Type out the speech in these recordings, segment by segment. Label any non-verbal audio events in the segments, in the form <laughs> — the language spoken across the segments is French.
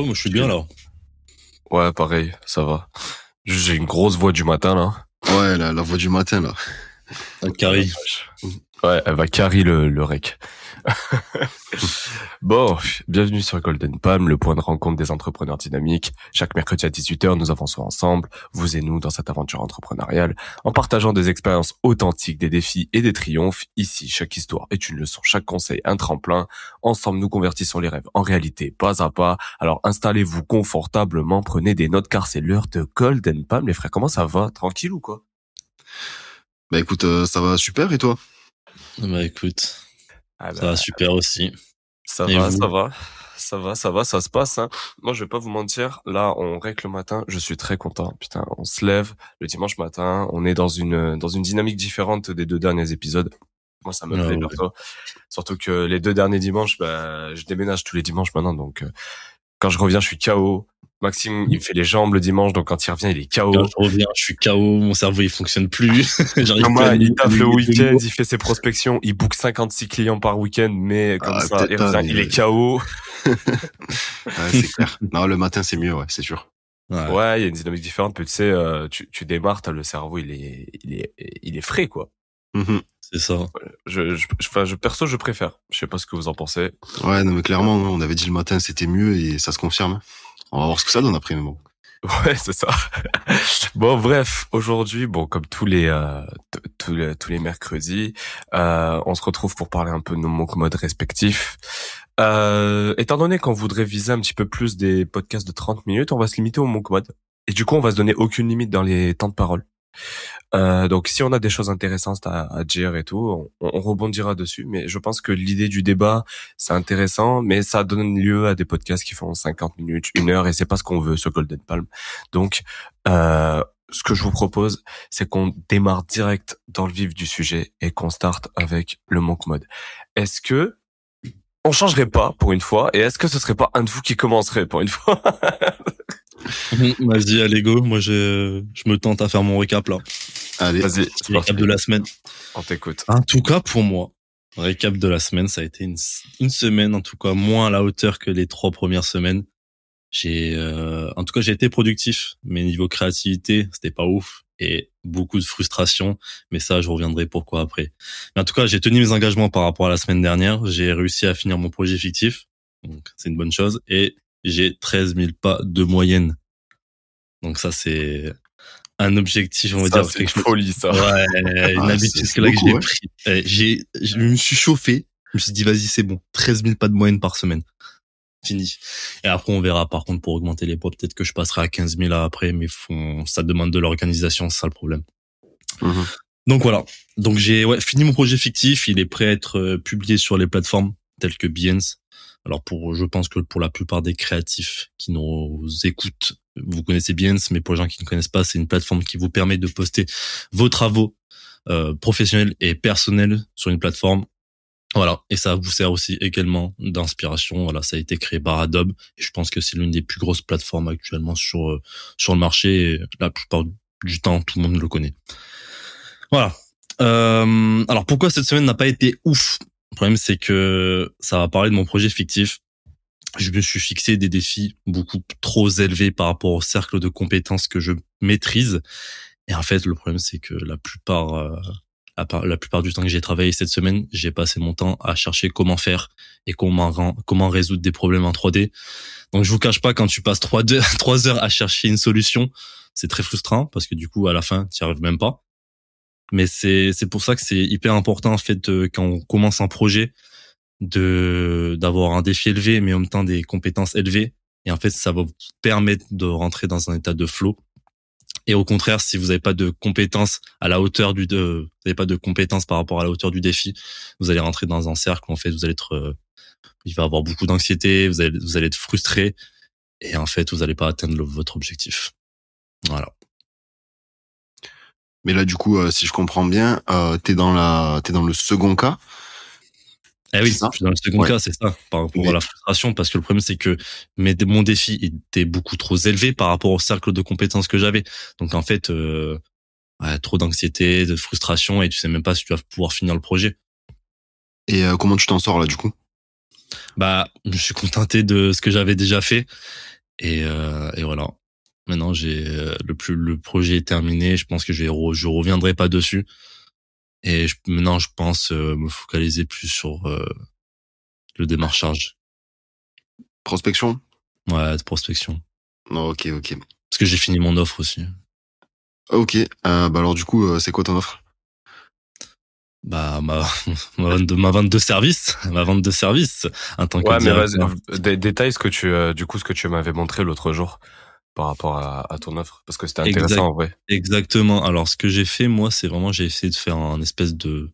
ouais, moi je suis bien là. Ouais, pareil, ça va. J'ai une grosse voix du matin là. Ouais, la, la voix du matin, là. Carré. Ouais, elle va carry le, le rec. <laughs> bon, bienvenue sur Golden Palm, le point de rencontre des entrepreneurs dynamiques. Chaque mercredi à 18h, nous avançons ensemble, vous et nous, dans cette aventure entrepreneuriale, en partageant des expériences authentiques, des défis et des triomphes. Ici, chaque histoire est une leçon, chaque conseil un tremplin. Ensemble, nous convertissons les rêves en réalité, pas à pas. Alors installez-vous confortablement, prenez des notes car c'est l'heure de Golden Palm. Les frères, comment ça va? Tranquille ou quoi? Bah écoute, euh, ça va super et toi? Bah écoute, Ah ça va super aussi. Ça Et va, ça va. Ça va, ça va, ça se passe. Hein. Moi, je vais pas vous mentir. Là, on règle le matin. Je suis très content. Putain, on se lève le dimanche matin. On est dans une dans une dynamique différente des deux derniers épisodes. Moi, ça me Ah plaît ouais. perso. Surtout que les deux derniers dimanches, bah, je déménage tous les dimanches maintenant. Donc, euh, quand je reviens, je suis KO. Maxime, il fait les jambes le dimanche. Donc, quand il revient, il est KO. Quand je reviens, je suis KO, mon cerveau il fonctionne plus. <laughs> À il taffe le week-end, il fait ses prospections, il book 56 clients par week-end, mais comme Ah, ça, il, revient, il est KO. <laughs> Ouais, c'est clair. Non, le matin, c'est mieux, ouais, c'est sûr. Ouais. Ouais, il y a une dynamique différente. Puis tu sais, euh, tu, tu démarres, t'as le cerveau, il est, il est, il est frais, quoi. Mhm. C'est ça. Je, je, je- enfin, je, perso, je préfère. Je sais pas ce que vous en pensez. Ouais, non, mais clairement, on avait dit le matin, c'était mieux et ça se confirme. On va voir ce que ça donne après, mais bon. Ouais, c'est ça. bon, bref, aujourd'hui, bon, comme tous les, euh, tous les, tous les mercredis, euh, on se retrouve pour parler un peu de nos manques modes respectifs. Euh, étant donné qu'on voudrait viser un petit peu plus des podcasts de 30 minutes, on va se limiter au manque mode. Et du coup, on va se donner aucune limite dans les temps de parole. Euh, donc, si on a des choses intéressantes à, dire et tout, on, on rebondira dessus. Mais je pense que l'idée du débat, c'est intéressant, mais ça donne lieu à des podcasts qui font 50 minutes, une heure, et c'est pas ce qu'on veut sur Golden Palm. Donc, euh, ce que je vous propose, c'est qu'on démarre direct dans le vif du sujet et qu'on starte avec le monk mode. Est-ce que on changerait pas pour une fois et est-ce que ce serait pas un de vous qui commencerait pour une fois? <laughs> <laughs> Vas-y, allez go. Moi je, je me tente à faire mon récap là. Allez. Vas-y, c'est Le parti. récap de la semaine. on t'écoute. En tout cas, pour moi, récap de la semaine, ça a été une, une semaine, en tout cas, moins à la hauteur que les trois premières semaines. J'ai, euh, en tout cas, j'ai été productif, mais niveau créativité, c'était pas ouf et beaucoup de frustration. Mais ça, je reviendrai pourquoi après. Mais en tout cas, j'ai tenu mes engagements par rapport à la semaine dernière. J'ai réussi à finir mon projet fictif, donc c'est une bonne chose. Et j'ai 13 000 pas de moyenne. Donc ça, c'est un objectif, on va Ça, dire. c'est quelque folie, ça. Ouais, <laughs> une Ah, habitude c'est que là que j'ai ouais. pris. J'ai, je me suis chauffé. Je me suis dit, vas-y, c'est bon. 13 000 pas de moyenne par semaine. Fini. Et après, on verra. Par contre, pour augmenter les poids, peut-être que je passerai à 15 000 après, mais ça demande de l'organisation, c'est ça le problème. Mhm. Donc voilà. Donc j'ai ouais, fini mon projet fictif. Il est prêt à être euh, publié sur les plateformes telles que Behance. Alors pour, je pense que pour la plupart des créatifs qui nous écoutent, vous connaissez Behance, mais pour les gens qui ne connaissent pas, c'est une plateforme qui vous permet de poster vos travaux euh, professionnels et personnels sur une plateforme. Voilà, et ça vous sert aussi également d'inspiration. Voilà, ça a été créé par Adobe et je pense que c'est l'une des plus grosses plateformes actuellement sur euh, sur le marché. Et la plupart du temps, tout le monde le connaît. Voilà. Euh, alors pourquoi cette semaine n'a pas été ouf? Le problème c'est que ça va parler de mon projet fictif. Je me suis fixé des défis beaucoup trop élevés par rapport au cercle de compétences que je maîtrise. Et en fait, le problème c'est que la plupart, euh, la, par- la plupart du temps que j'ai travaillé cette semaine, j'ai passé mon temps à chercher comment faire et comment comment résoudre des problèmes en 3D. Donc je vous cache pas quand tu passes trois deux- <laughs> trois heures à chercher une solution, c'est très frustrant parce que du coup à la fin tu n'y arrives même pas. Mais c'est c'est pour ça que c'est hyper important en fait euh, quand on commence un projet de d'avoir un défi élevé mais en même temps des compétences élevées et en fait ça va vous permettre de rentrer dans un état de flow. Et au contraire, si vous n'avez pas de compétences à la hauteur du de, vous n'avez pas de compétences par rapport à la hauteur du défi, vous allez rentrer dans un cercle où en fait vous allez être euh, il va avoir beaucoup d'anxiété, vous allez vous allez être frustré et en fait vous n'allez pas atteindre votre objectif. Voilà. Mais là, du coup, euh, si je comprends bien, euh, t'es dans la, t'es dans le second cas. Eh oui, C'est ça je suis dans le second Ouais. cas, c'est ça, par rapport à la frustration, parce que le problème c'est que mes, mon défi était beaucoup trop élevé par rapport au cercle de compétences que j'avais. Donc en fait, euh, ouais, trop d'anxiété, de frustration, et tu sais même pas si tu vas pouvoir finir le projet. Et euh, comment tu t'en sors là, du coup? Bah, je suis contenté de ce que j'avais déjà fait. Et, euh, et voilà. Maintenant, j'ai euh, le plus le projet est terminé. Je pense que je vais je reviendrai pas dessus. Et je, maintenant, je pense euh, me focaliser plus sur euh, le démarchage. Prospection? Ouais, de prospection. Ok, ok. Parce que j'ai fini mon offre aussi. Ok. Euh, bah alors du coup, c'est quoi ton offre? Bah ma <laughs> ma vente de ma vente de service <laughs> ma vente de service en tant ouais, que mais vas-y, détaille ce que tu du coup ce que tu m'avais montré l'autre jour par rapport à, à, ton offre parce que c'était intéressant en vrai. Exactement. Alors ce que j'ai fait moi, c'est vraiment j'ai essayé de faire un espèce de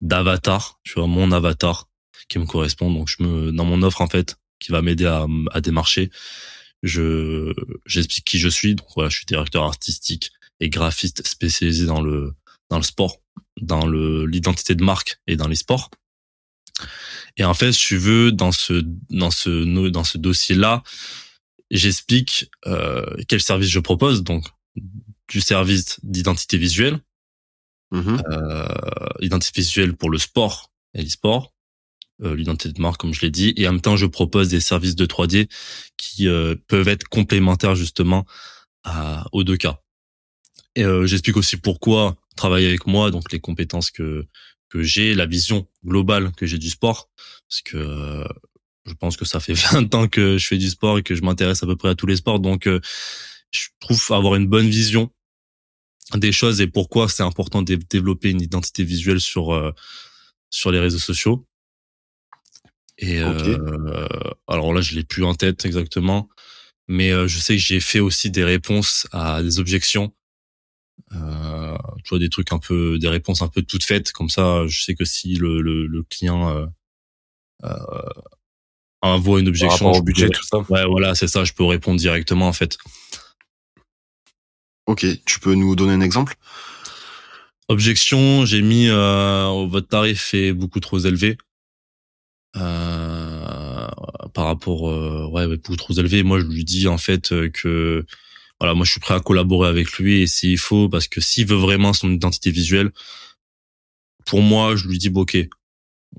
d'avatar, tu vois, mon avatar qui me correspond. Donc je me dans mon offre en fait qui va m'aider à, à démarcher, je j'explique qui je suis. Donc voilà, je suis directeur artistique et graphiste spécialisé dans le dans le sport, dans le l'identité de marque et dans les sports. Et en fait, si tu veux dans ce dans ce dans ce dossier là, j'explique euh, quel service je propose, donc du service d'identité visuelle, mmh euh, identité visuelle pour le sport et l'e-sport, euh, l'identité de marque comme je l'ai dit, et en même temps je propose des services de 3D qui euh, peuvent être complémentaires justement à, aux deux cas. Et euh, j'explique aussi pourquoi travailler avec moi, donc les compétences que que j'ai, la vision globale que j'ai du sport, parce que je pense que ça fait <laughs> 20 ans que je fais du sport et que je m'intéresse à peu près à tous les sports. Donc, euh, je trouve avoir une bonne vision des choses et pourquoi c'est important de développer une identité visuelle sur euh, sur les réseaux sociaux. Et euh, alors là, je l'ai plus en tête exactement, mais je sais que j'ai fait aussi des réponses à des objections. Euh, tu vois des trucs un peu, des réponses un peu toutes faites comme ça. Je sais que si le le, le client euh, envoie une objection au budget, tout ça. Ouais, voilà, c'est ça. Je peux répondre directement en fait. Ok, tu peux nous donner un exemple? Objection, j'ai mis euh, votre tarif est beaucoup trop élevé euh, par rapport, euh, ouais, beaucoup trop élevé. Moi, je lui dis en fait que voilà, moi, je suis prêt à collaborer avec lui et s'il faut, parce que s'il veut vraiment son identité visuelle, pour moi, je lui dis bon, ok,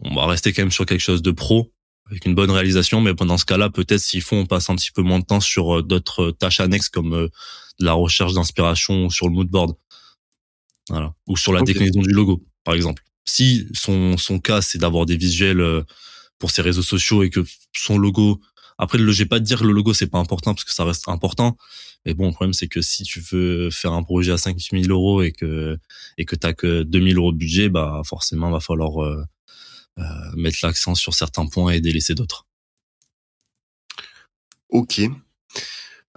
on va rester quand même sur quelque chose de pro avec une bonne réalisation, mais pendant ce cas-là, peut-être s'il faut, on passe un petit peu moins de temps sur euh, d'autres tâches annexes comme euh, de la recherche d'inspiration sur le mood board, voilà, ou sur la déclinaison du logo, par exemple. Si son son cas c'est d'avoir des visuels euh, pour ses réseaux sociaux et que son logo, après le j'ai pas de dire que le logo c'est pas important parce que ça reste important, mais bon le problème c'est que si tu veux faire un projet à 5000 euros et que et que t'as que 2000 euros de budget, bah forcément va falloir euh, mettre l'accent sur certains points et délaisser d'autres. Ok.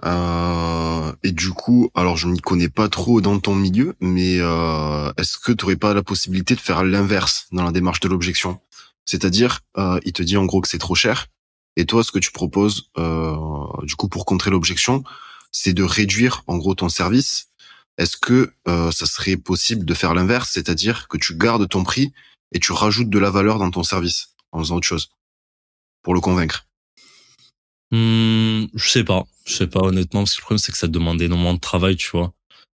Euh, et du coup, alors je n'y connais pas trop dans ton milieu, mais euh, est-ce que tu n'aurais pas la possibilité de faire l'inverse dans la démarche de l'objection? C'est-à-dire, euh, il te dit en gros que c'est trop cher, et toi, ce que tu proposes, euh, du coup, pour contrer l'objection, c'est de réduire en gros ton service. Est-ce que euh, ça serait possible de faire l'inverse, c'est-à-dire que tu gardes ton prix et tu rajoutes de la valeur dans ton service en faisant autre chose pour le convaincre hmm, Je sais pas, je sais pas honnêtement parce que le problème c'est que ça demande énormément de travail, tu vois.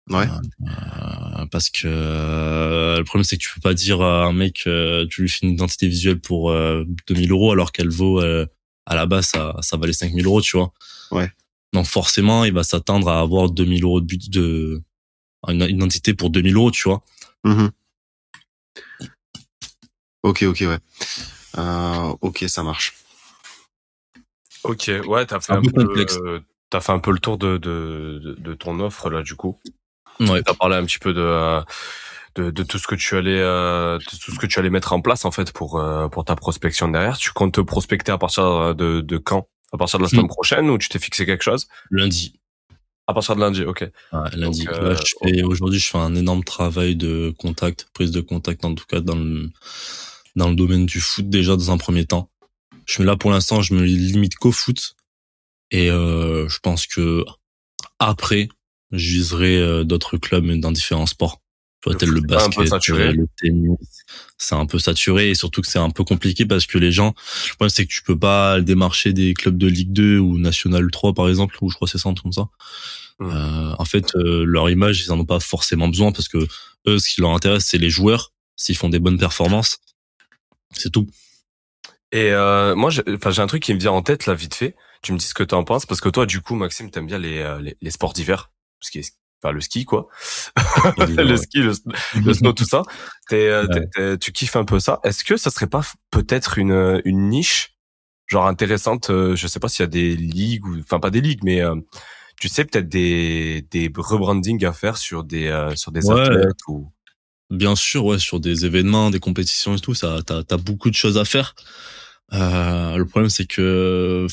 Ouais. Euh, parce que euh, le problème c'est que tu peux pas dire à un mec euh, tu lui fais une identité visuelle pour 2000 euros alors qu'elle vaut à la base ça ça valait 5000 euros, tu vois. Ouais. Donc forcément il va s'attendre à avoir 2000 euros de but de une identité pour 2000 euros, tu vois. Mmh Ok, ok, ouais. Euh, ok, ça marche. Ok, ouais, t'as fait un, peu, t'as fait un peu le tour de, de, de, ton offre là, du coup. Ouais. T'as parlé un petit peu de, de, de tout ce que tu allais, euh, de tout ce que tu allais mettre en place en fait pour euh, pour ta prospection derrière. Tu comptes te prospecter à partir de, de quand? À partir de la semaine hmm. prochaine ou tu t'es fixé quelque chose? Lundi. À partir de lundi, ok. Ouais, lundi. Euh, aujourd'hui, je fais un énorme travail de contact, prise de contact en tout cas dans le dans le domaine du foot déjà dans un premier temps. Je suis là pour l'instant, je me limite qu'au foot et euh, je pense que après, je viserai euh, d'autres clubs dans différents sports. Tu vois, tel le basket, euh, le tennis, c'est un peu saturé et surtout que c'est un peu compliqué parce que les gens, le problème c'est que tu peux pas démarcher des clubs de Ligue 2 ou National 3 par exemple, ou je crois c'est ça, comme ça. Mmh. Euh, en fait, euh, leur image, ils en ont pas forcément besoin parce que eux, ce qui leur intéresse, c'est les joueurs, s'ils font des bonnes performances. C'est tout. Et euh, moi, j'ai enfin, j'ai un truc qui me vient en tête là vite fait. Tu me dis ce que tu en penses parce que toi, du coup, Maxime, t'aimes bien les, euh, les, les sports d'hiver, ce qui est enfin le ski quoi, <laughs> le ski, le, le, snow, tout ça. T'es, euh, t'es, tu kiffes un peu ça. Est-ce que ça serait pas peut-être une une niche genre intéressante euh, Je sais pas s'il y a des ligues ou enfin pas des ligues, mais euh, tu sais peut-être des des rebranding à faire sur des euh, sur des Ouais. athlètes ou? Bien sûr, ouais, sur des événements, des compétitions et tout, ça, t'as, t'as beaucoup de choses à faire. Euh, le problème, c'est que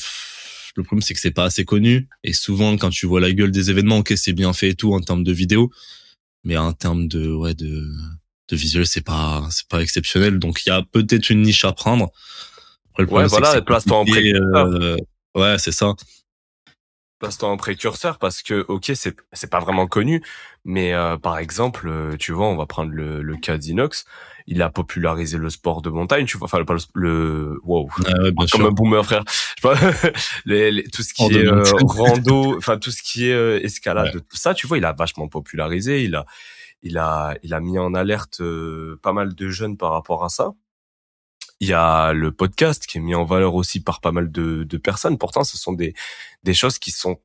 le problème, c'est que c'est pas assez connu. Et souvent, quand tu vois la gueule des événements, ok, c'est bien fait et tout en termes de vidéo, mais en termes de, ouais, de, de visuel, c'est pas, c'est pas exceptionnel. Donc, il y a peut-être une niche à prendre. Après, le Ouais, problème, voilà, place-toi en précurseur. euh, ouais, c'est ça. passe-toi en précurseur parce que ok c'est c'est pas vraiment connu mais euh, par exemple euh, tu vois on va prendre le, le cas d'Inox il a popularisé le sport de montagne tu vois enfin le, le wow Ouais, ouais, comme sûr. un boomer frère je sais pas <laughs> les, les- tout ce qui est euh, rando enfin tout ce qui est euh, escalade Ouais. tout ça tu vois il a vachement popularisé il a il a il a mis en alerte euh, pas mal de jeunes par rapport à ça il y a le podcast qui est mis en valeur aussi par pas mal de, de personnes. Pourtant, ce sont des, des choses qui sont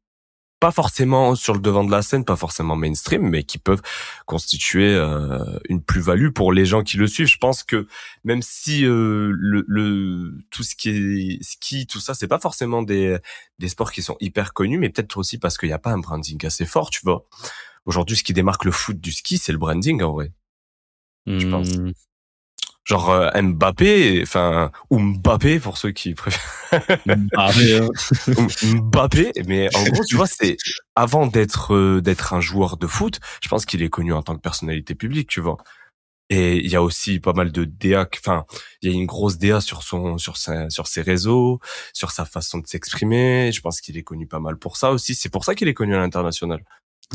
pas forcément sur le devant de la scène, pas forcément mainstream, mais qui peuvent constituer euh, une plus-value pour les gens qui le suivent. Je pense que même si euh, le, le tout ce qui est ski, tout ça, c'est pas forcément des, des sports qui sont hyper connus, mais peut-être aussi parce qu'il n'y a pas un branding assez fort, tu vois. Aujourd'hui, ce qui démarque le foot du ski, c'est le branding en vrai. je pense. Genre euh, Mbappé, enfin ou Mbappé pour ceux qui préfèrent <laughs> Mbappé, mais en gros, tu vois, c'est avant d'être euh, d'être un joueur de foot, je pense qu'il est connu en tant que personnalité publique, tu vois. Et il y a aussi pas mal de DA, enfin, il y a une grosse DA sur son sur sa, sur ses réseaux, sur sa façon de s'exprimer. Je pense qu'il est connu pas mal pour ça aussi. C'est pour ça qu'il est connu à l'international.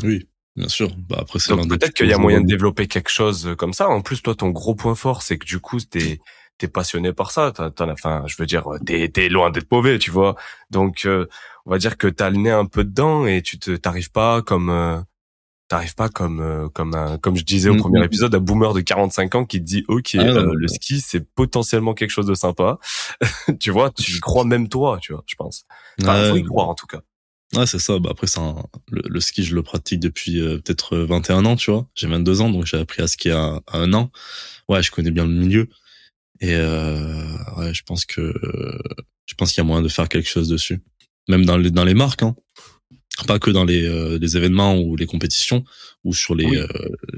oui, bien sûr. Bah, après, c'est peut-être qu'il y a moyen de développer quelque chose comme ça. En plus, toi, ton gros point fort, c'est que du coup, t'es t'es passionné par ça. T'en, t'en as, enfin, je veux dire, t'es t'es loin d'être mauvais, tu vois. Donc, euh, on va dire que t'as le nez un peu dedans et tu te t'arrives pas comme euh, t'arrives pas comme euh, comme un, comme je disais au Mm, premier mm. épisode, un boomer de 45 ans qui te dit, ok, Ah, non, euh, non, le ski, c'est potentiellement quelque chose de sympa. <laughs> tu vois, tu y crois même toi, tu vois, je pense. Enfin, faut Ouais, y croire en tout cas. Ouais, c'est ça. Bah après, c'est un- le, le ski, je le pratique depuis euh, peut-être euh, 21 ans, tu vois. J'ai 22 ans, donc j'ai appris à skier à, à un an. Ouais, je connais bien le milieu. Et euh, ouais, je pense que je pense qu'il y a moyen de faire quelque chose dessus. Même dans les dans les marques, hein. Pas que dans les, euh, les événements ou les compétitions ou sur les, Oui. euh,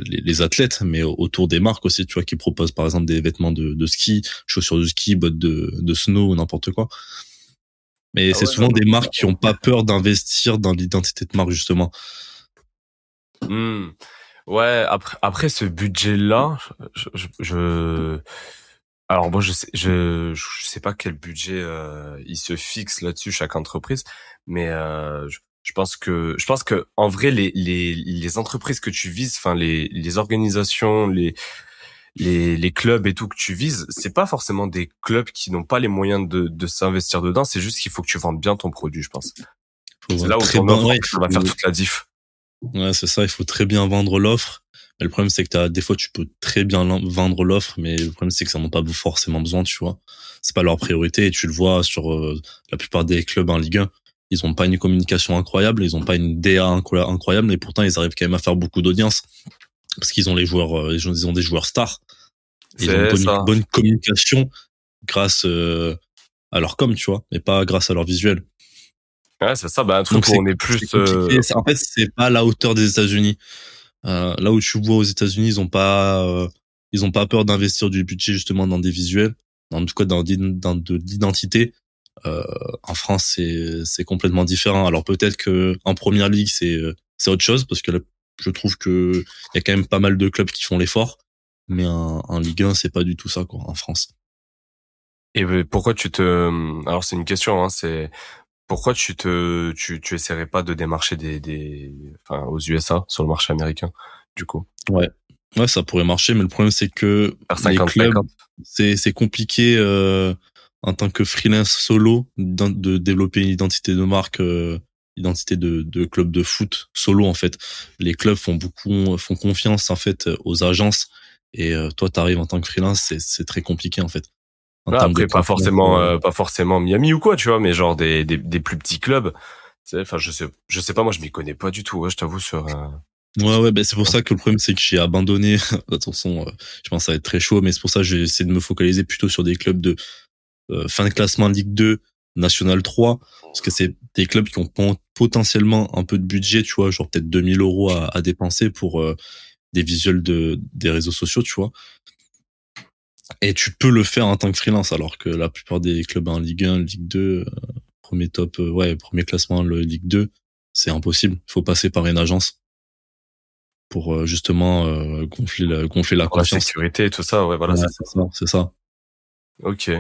les les athlètes, mais autour des marques aussi, tu vois, qui proposent par exemple des vêtements de, de ski, chaussures de ski, bottes de, de snow ou n'importe quoi. Mais Ah c'est ouais, souvent des marques qui ont pas peur d'investir dans l'identité de marque justement. Hmm. Ouais, après, après ce budget-là, je, je, je- alors moi je sais, je, je sais pas quel budget euh, il se fixe là-dessus chaque entreprise, mais euh, je, je pense que je pense que en vrai les les les entreprises que tu vises, enfin les les organisations, les les les clubs et tout que tu vises, c'est pas forcément des clubs qui n'ont pas les moyens de de s'investir dedans, c'est juste qu'il faut que tu vendes bien ton produit, je pense. C'est là où ton offre ouais, va faire toute la diff. Ouais, c'est ça, il faut très bien vendre l'offre. Mais le problème, c'est que t'as, des fois, tu peux très bien vendre l'offre, mais le problème, c'est que ça n'en pas forcément besoin, tu vois. C'est pas leur priorité, et tu le vois sur euh, la plupart des clubs en Ligue 1. Ils ont pas une communication incroyable, ils ont pas une DA incro- incroyable, mais pourtant, ils arrivent quand même à faire beaucoup d'audience. Parce qu'ils ont les joueurs, euh, ils ont des joueurs stars. Et Ils ont une bonne, communication grâce euh, à leur com, tu vois, mais pas grâce à leur visuel. Ouais, c'est ça, bah un truc Donc où on est plus euh, En fait, c'est pas à la hauteur des États-Unis. Euh, là où tu vois aux États-Unis, ils ont pas, euh, ils ont pas peur d'investir du budget justement dans des visuels, en tout cas dans, de l'identité. Euh, en France, c'est c'est complètement différent. Alors peut-être que en première ligue, c'est c'est autre chose parce que là, je trouve que il y a quand même pas mal de clubs qui font l'effort, mais en, en Ligue 1, c'est pas du tout ça quoi en France. Et pourquoi tu te alors c'est une question hein, c'est pourquoi tu te tu tu essaierais pas de démarcher des des enfin aux USA sur le marché américain du coup? Ouais, ça pourrait marcher, mais le problème c'est que les 50 clubs, 50 c'est c'est compliqué euh, en tant que freelance solo de développer une identité de marque euh, identité de, de club de foot solo en fait les clubs font beaucoup font confiance en fait aux agences et euh, toi t'arrives en tant que freelance c'est très compliqué en fait En termes après, pas forcément, euh, euh, pas forcément Miami ou quoi, tu vois, mais genre des, des, des plus petits clubs. Tu Enfin, je sais, je sais pas, moi, je m'y connais pas du tout, ouais, je t'avoue, sur, euh, Ouais, ouais, ben c'est pour ça que le problème, c'est que j'ai abandonné. <laughs> Attention, euh, je pense que ça va être très chaud, mais c'est pour ça que j'ai essayé de me focaliser plutôt sur des clubs de euh, fin de classement Ligue 2, National 3, parce que c'est des clubs qui ont potentiellement un peu de budget, tu vois, genre peut-être 2000 euros à, à dépenser pour euh, des visuels de, des réseaux sociaux, tu vois. Et tu peux le faire en tant que freelance, alors que la plupart des clubs en Ligue 1, Ligue 2, euh, premier top, euh, ouais, premier classement, le Ligue 2, c'est impossible. Il faut passer par une agence pour justement gonfler la, gonfler la pour la confiance. sécurité et tout ça, ouais, voilà, Ouais, c'est c'est ça, c'est ça. Ok.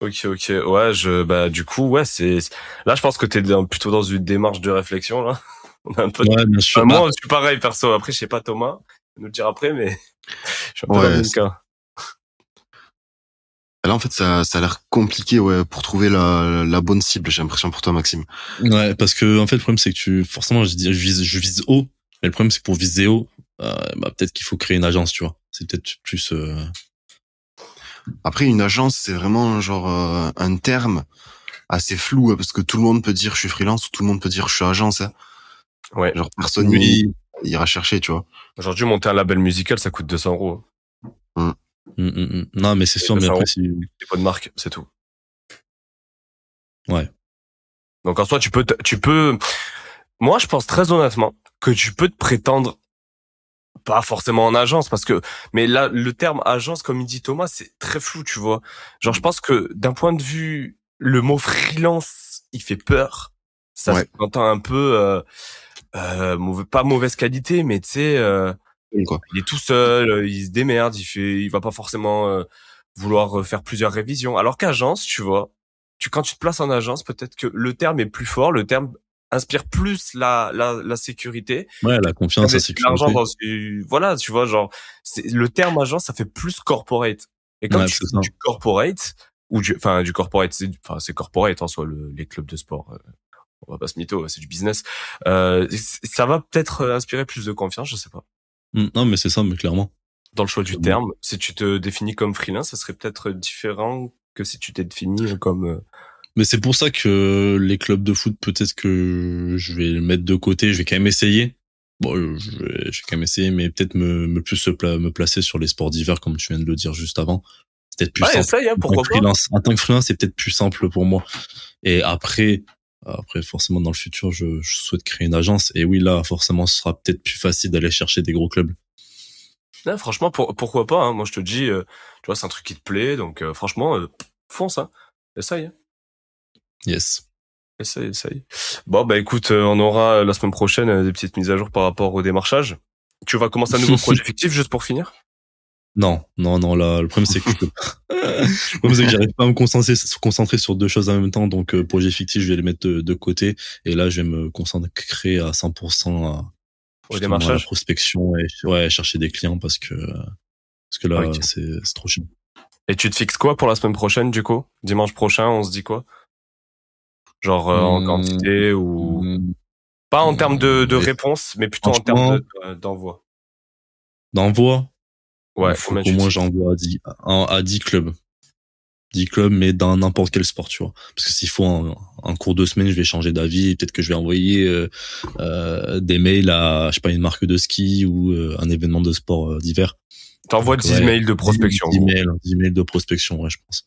Ok, ok. Ouais, je, bah, du coup, ouais, c'est, là, je pense que t'es dans- plutôt dans une démarche de réflexion, là. <laughs> On a un peu, Ouais, bien sûr. Enfin, moi, je suis pareil, perso. Après, je sais pas Thomas, il nous le dire après, mais <laughs> je suis un peu Ouais, dans le cas. Là, en fait, ça, ça a l'air compliqué, ouais, pour trouver la, la bonne cible. J'ai l'impression pour toi, Maxime. ouais, parce que en fait, le problème c'est que tu, forcément, je, dis, je vise, je vise haut, mais le problème c'est que pour viser haut, euh, bah, peut-être qu'il faut créer une agence, tu vois. C'est peut-être plus. euh, Après, une agence, c'est vraiment genre euh, un terme assez flou, hein, parce que tout le monde peut dire je suis freelance ou tout le monde peut dire je suis agence. hein. Ouais. Genre personne Oui. ira chercher, tu vois. Aujourd'hui, monter un label musical, ça coûte 200 euros. hum, hum, hum. Non, mais c'est sûr, mais après, C'est pas de marque, c'est tout. ouais. Donc, en soi, tu peux, tu peux, moi, je pense très honnêtement que tu peux te prétendre pas forcément en agence parce que mais là le terme agence comme il dit Thomas c'est très flou tu vois. Genre je pense que d'un point de vue le mot freelance il fait peur. Ça Ouais. s'entend un peu euh, euh, mauvais, pas mauvaise qualité mais tu sais euh, il est tout seul euh, il se démerde il fait il va pas forcément euh, vouloir faire plusieurs révisions. Alors qu'agence tu vois tu quand tu te places en agence peut-être que le terme est plus fort le terme inspire plus la la, la sécurité Ouais, la confiance, la l'argent sécurité. dans une- voilà tu vois genre c'est le terme agence ça fait plus corporate et quand Ouais, tu fais du corporate ou du enfin du corporate c'est enfin c'est corporate en soi le- les clubs de sport euh, on va pas se mytho c'est du business euh, ça va peut-être euh, inspirer plus de confiance je sais pas Hum, Non, mais c'est ça, mais clairement. dans le choix du terme si tu te définis comme freelance ça serait peut-être différent que si tu t'es défini comme euh, Mais c'est pour ça que les clubs de foot, peut-être que je vais le mettre de côté. Je vais quand même essayer. Bon, euh, je vais, je vais quand même essayer, mais peut-être me, me plus se pla- me placer sur les sports d'hiver, comme tu viens de le dire juste avant. C'est peut-être plus ouais simple. essaye hein, En tant pourquoi que pas freelance, en tant que freelance, c'est peut-être plus simple pour moi. Et après, après forcément dans le futur, je, je souhaite créer une agence. Et oui, là, forcément, ce sera peut-être plus facile d'aller chercher des gros clubs. Ouais, franchement pour, pourquoi pas hein. moi je te dis euh, tu vois c'est un truc qui te plaît donc euh, franchement euh, fonce hein. essaye hein. Yes. Essaye, essaye. Bon, bah écoute, euh, on aura euh, la semaine prochaine euh, des petites mises à jour par rapport au démarchage. Tu vas commencer un nouveau <laughs> projet fictif juste pour finir? Non, non, non, là, le problème c'est que <laughs> le problème c'est que j'arrive pas à me concentrer, concentrer sur deux choses en même temps, donc projet fictif, je vais les mettre de, de côté, et là, je vais me concentrer à 100% à, au à la démarchage prospection et ouais, chercher des clients parce que, parce que là, c'est trop chiant. Et tu te fixes quoi pour la semaine prochaine, du coup? Dimanche prochain, on se dit quoi? Genre euh, en Hmm. quantité ou... Mmh. Pas en termes de, de réponse, mais plutôt en termes de- d'envoi. D'envoi, Ouais, il faut qu'au moins j'envoie à 10, à, à 10 clubs. 10 clubs, mais dans n'importe quel sport, tu vois. Parce que s'il faut un, un cours de semaine, je vais changer d'avis. Peut-être que je vais envoyer euh, euh, des mails à, je sais pas, une marque de ski ou euh, un événement de sport d'hiver. T'envoies Donc, 10 ouais, mails de prospection. 10 gros. mails, 10 mails de prospection, ouais, je pense.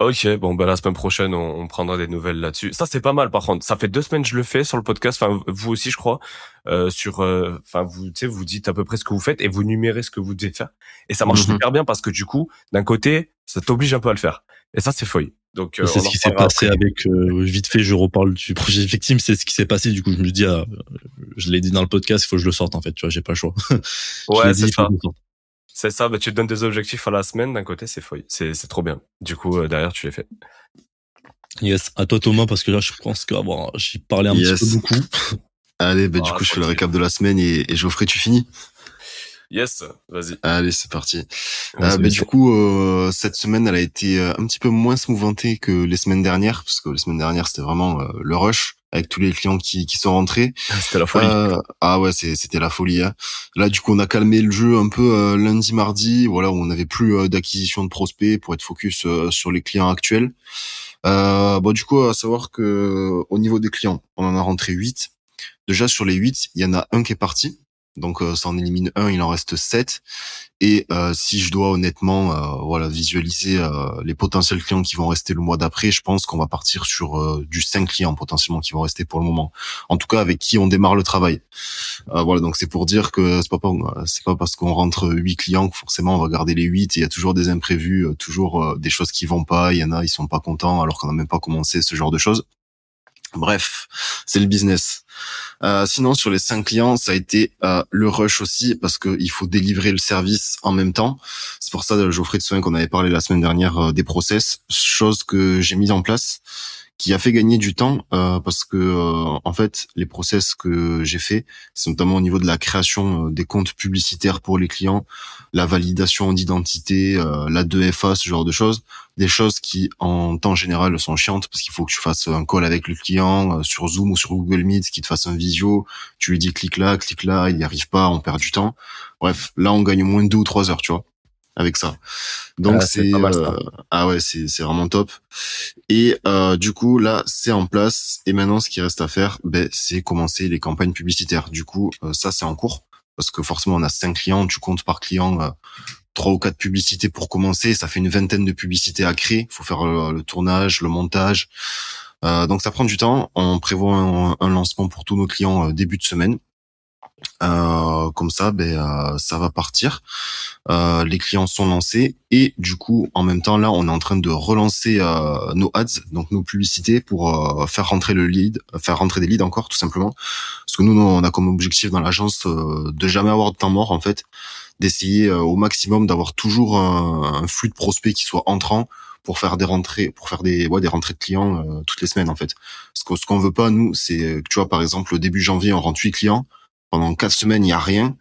Ok, bon, bah la semaine prochaine, on, on prendra des nouvelles là-dessus. Ça, c'est pas mal, par contre. Ça fait deux semaines que je le fais sur le podcast. Enfin, vous aussi, je crois. Euh, sur, euh, enfin, vous, tu sais, vous dites à peu près ce que vous faites et vous numérez ce que vous devez faire. Et ça marche Mhm. super bien parce que du coup, d'un côté, ça t'oblige un peu à le faire. Et ça, c'est folie. Donc, euh, c'est ce qui s'est passé après. avec euh, vite fait je reparle du projet victime c'est ce qui s'est passé du coup je me dis ah, je l'ai dit dans le podcast il faut que je le sorte en fait tu vois j'ai pas le choix <laughs> Ouais, c'est ça. C'est ça. Bah, tu te donnes des objectifs à la semaine. D'un côté, c'est folie. C'est, c'est trop bien. Du coup, euh, derrière, tu les fais. yes à toi Thomas parce que là je pense que ah, bon, j'ai parlé un Yes. petit peu beaucoup <laughs> Allez, bah, du Ah, coup, je fais le récap de la semaine et, et Geoffrey, tu finis? Yes. Vas-y. Allez, c'est parti. Vas-y, Euh, bah, du coup, euh, cette semaine, elle a été euh, un petit peu moins mouvementée que les semaines dernières, parce que les semaines dernières, c'était vraiment euh, le rush. Avec tous les clients qui, qui sont rentrés. C'était la folie. Euh, ah ouais, c'était la folie. Hein. Là, du coup, on a calmé le jeu un peu euh, lundi, mardi, voilà, où on n'avait plus euh, d'acquisition de prospects pour être focus sur les clients actuels. bon, du coup, à savoir que au niveau des clients, on en a rentré 8. Déjà sur les 8, il y en a un qui est parti. Donc euh, ça en élimine un, il en reste sept. Et euh, si je dois honnêtement euh, voilà visualiser les potentiels clients qui vont rester le mois d'après, je pense qu'on va partir sur du 5 clients potentiellement qui vont rester pour le moment. En tout cas avec qui on démarre le travail. voilà donc c'est pour dire que c'est pas c'est pas parce qu'on rentre 8 clients que forcément on va garder les 8 il y a toujours des imprévus, toujours des choses qui vont pas, il y en a ils sont pas contents alors qu'on n'a même pas commencé ce genre de choses. Bref, c'est le business. Euh, sinon, sur les cinq clients, ça a été euh, le rush aussi parce qu'il faut délivrer le service en même temps. C'est pour ça, Geoffrey de Soin qu'on avait parlé la semaine dernière euh, des process, chose que j'ai mise en place qui a fait gagner du temps euh, parce que euh, en fait les process que j'ai fait c'est notamment au niveau de la création euh, des comptes publicitaires pour les clients la validation d'identité la 2FA ce genre de choses des choses qui en temps général sont chiantes parce qu'il faut que tu fasses un call avec le client sur Zoom ou sur Google Meet qui te fasse un visio tu lui dis clique là clique là il n'y arrive pas on perd du temps bref là on gagne au moins deux ou trois heures tu vois avec ça. Donc ah, c'est euh, ah ouais c'est c'est vraiment top. Et euh, du coup là c'est en place et maintenant ce qui reste à faire ben c'est commencer les campagnes publicitaires. Du coup euh, ça c'est en cours parce que forcément on a cinq clients, tu comptes par client euh, trois ou quatre publicités pour commencer, ça fait une vingtaine de publicités à créer. Il faut faire le, tournage, le montage. donc ça prend du temps. On prévoit un lancement pour tous nos clients début de semaine. Euh, comme ça, ben euh, ça va partir. Euh, les clients sont lancés et du coup, en même temps, là, on est en train de relancer nos ads, donc nos publicités, pour faire rentrer le lead, faire rentrer des leads encore, tout simplement. Parce que nous, on a comme objectif dans l'agence de jamais avoir de temps mort, en fait, d'essayer au maximum d'avoir toujours un, flux de prospects qui soit entrant pour faire des rentrées, pour faire des ouais, des rentrées de clients toutes les semaines en fait. Ce qu'on veut pas nous, c'est tu vois par exemple au début janvier on rentre 8 clients, pendant quatre semaines, il y a rien.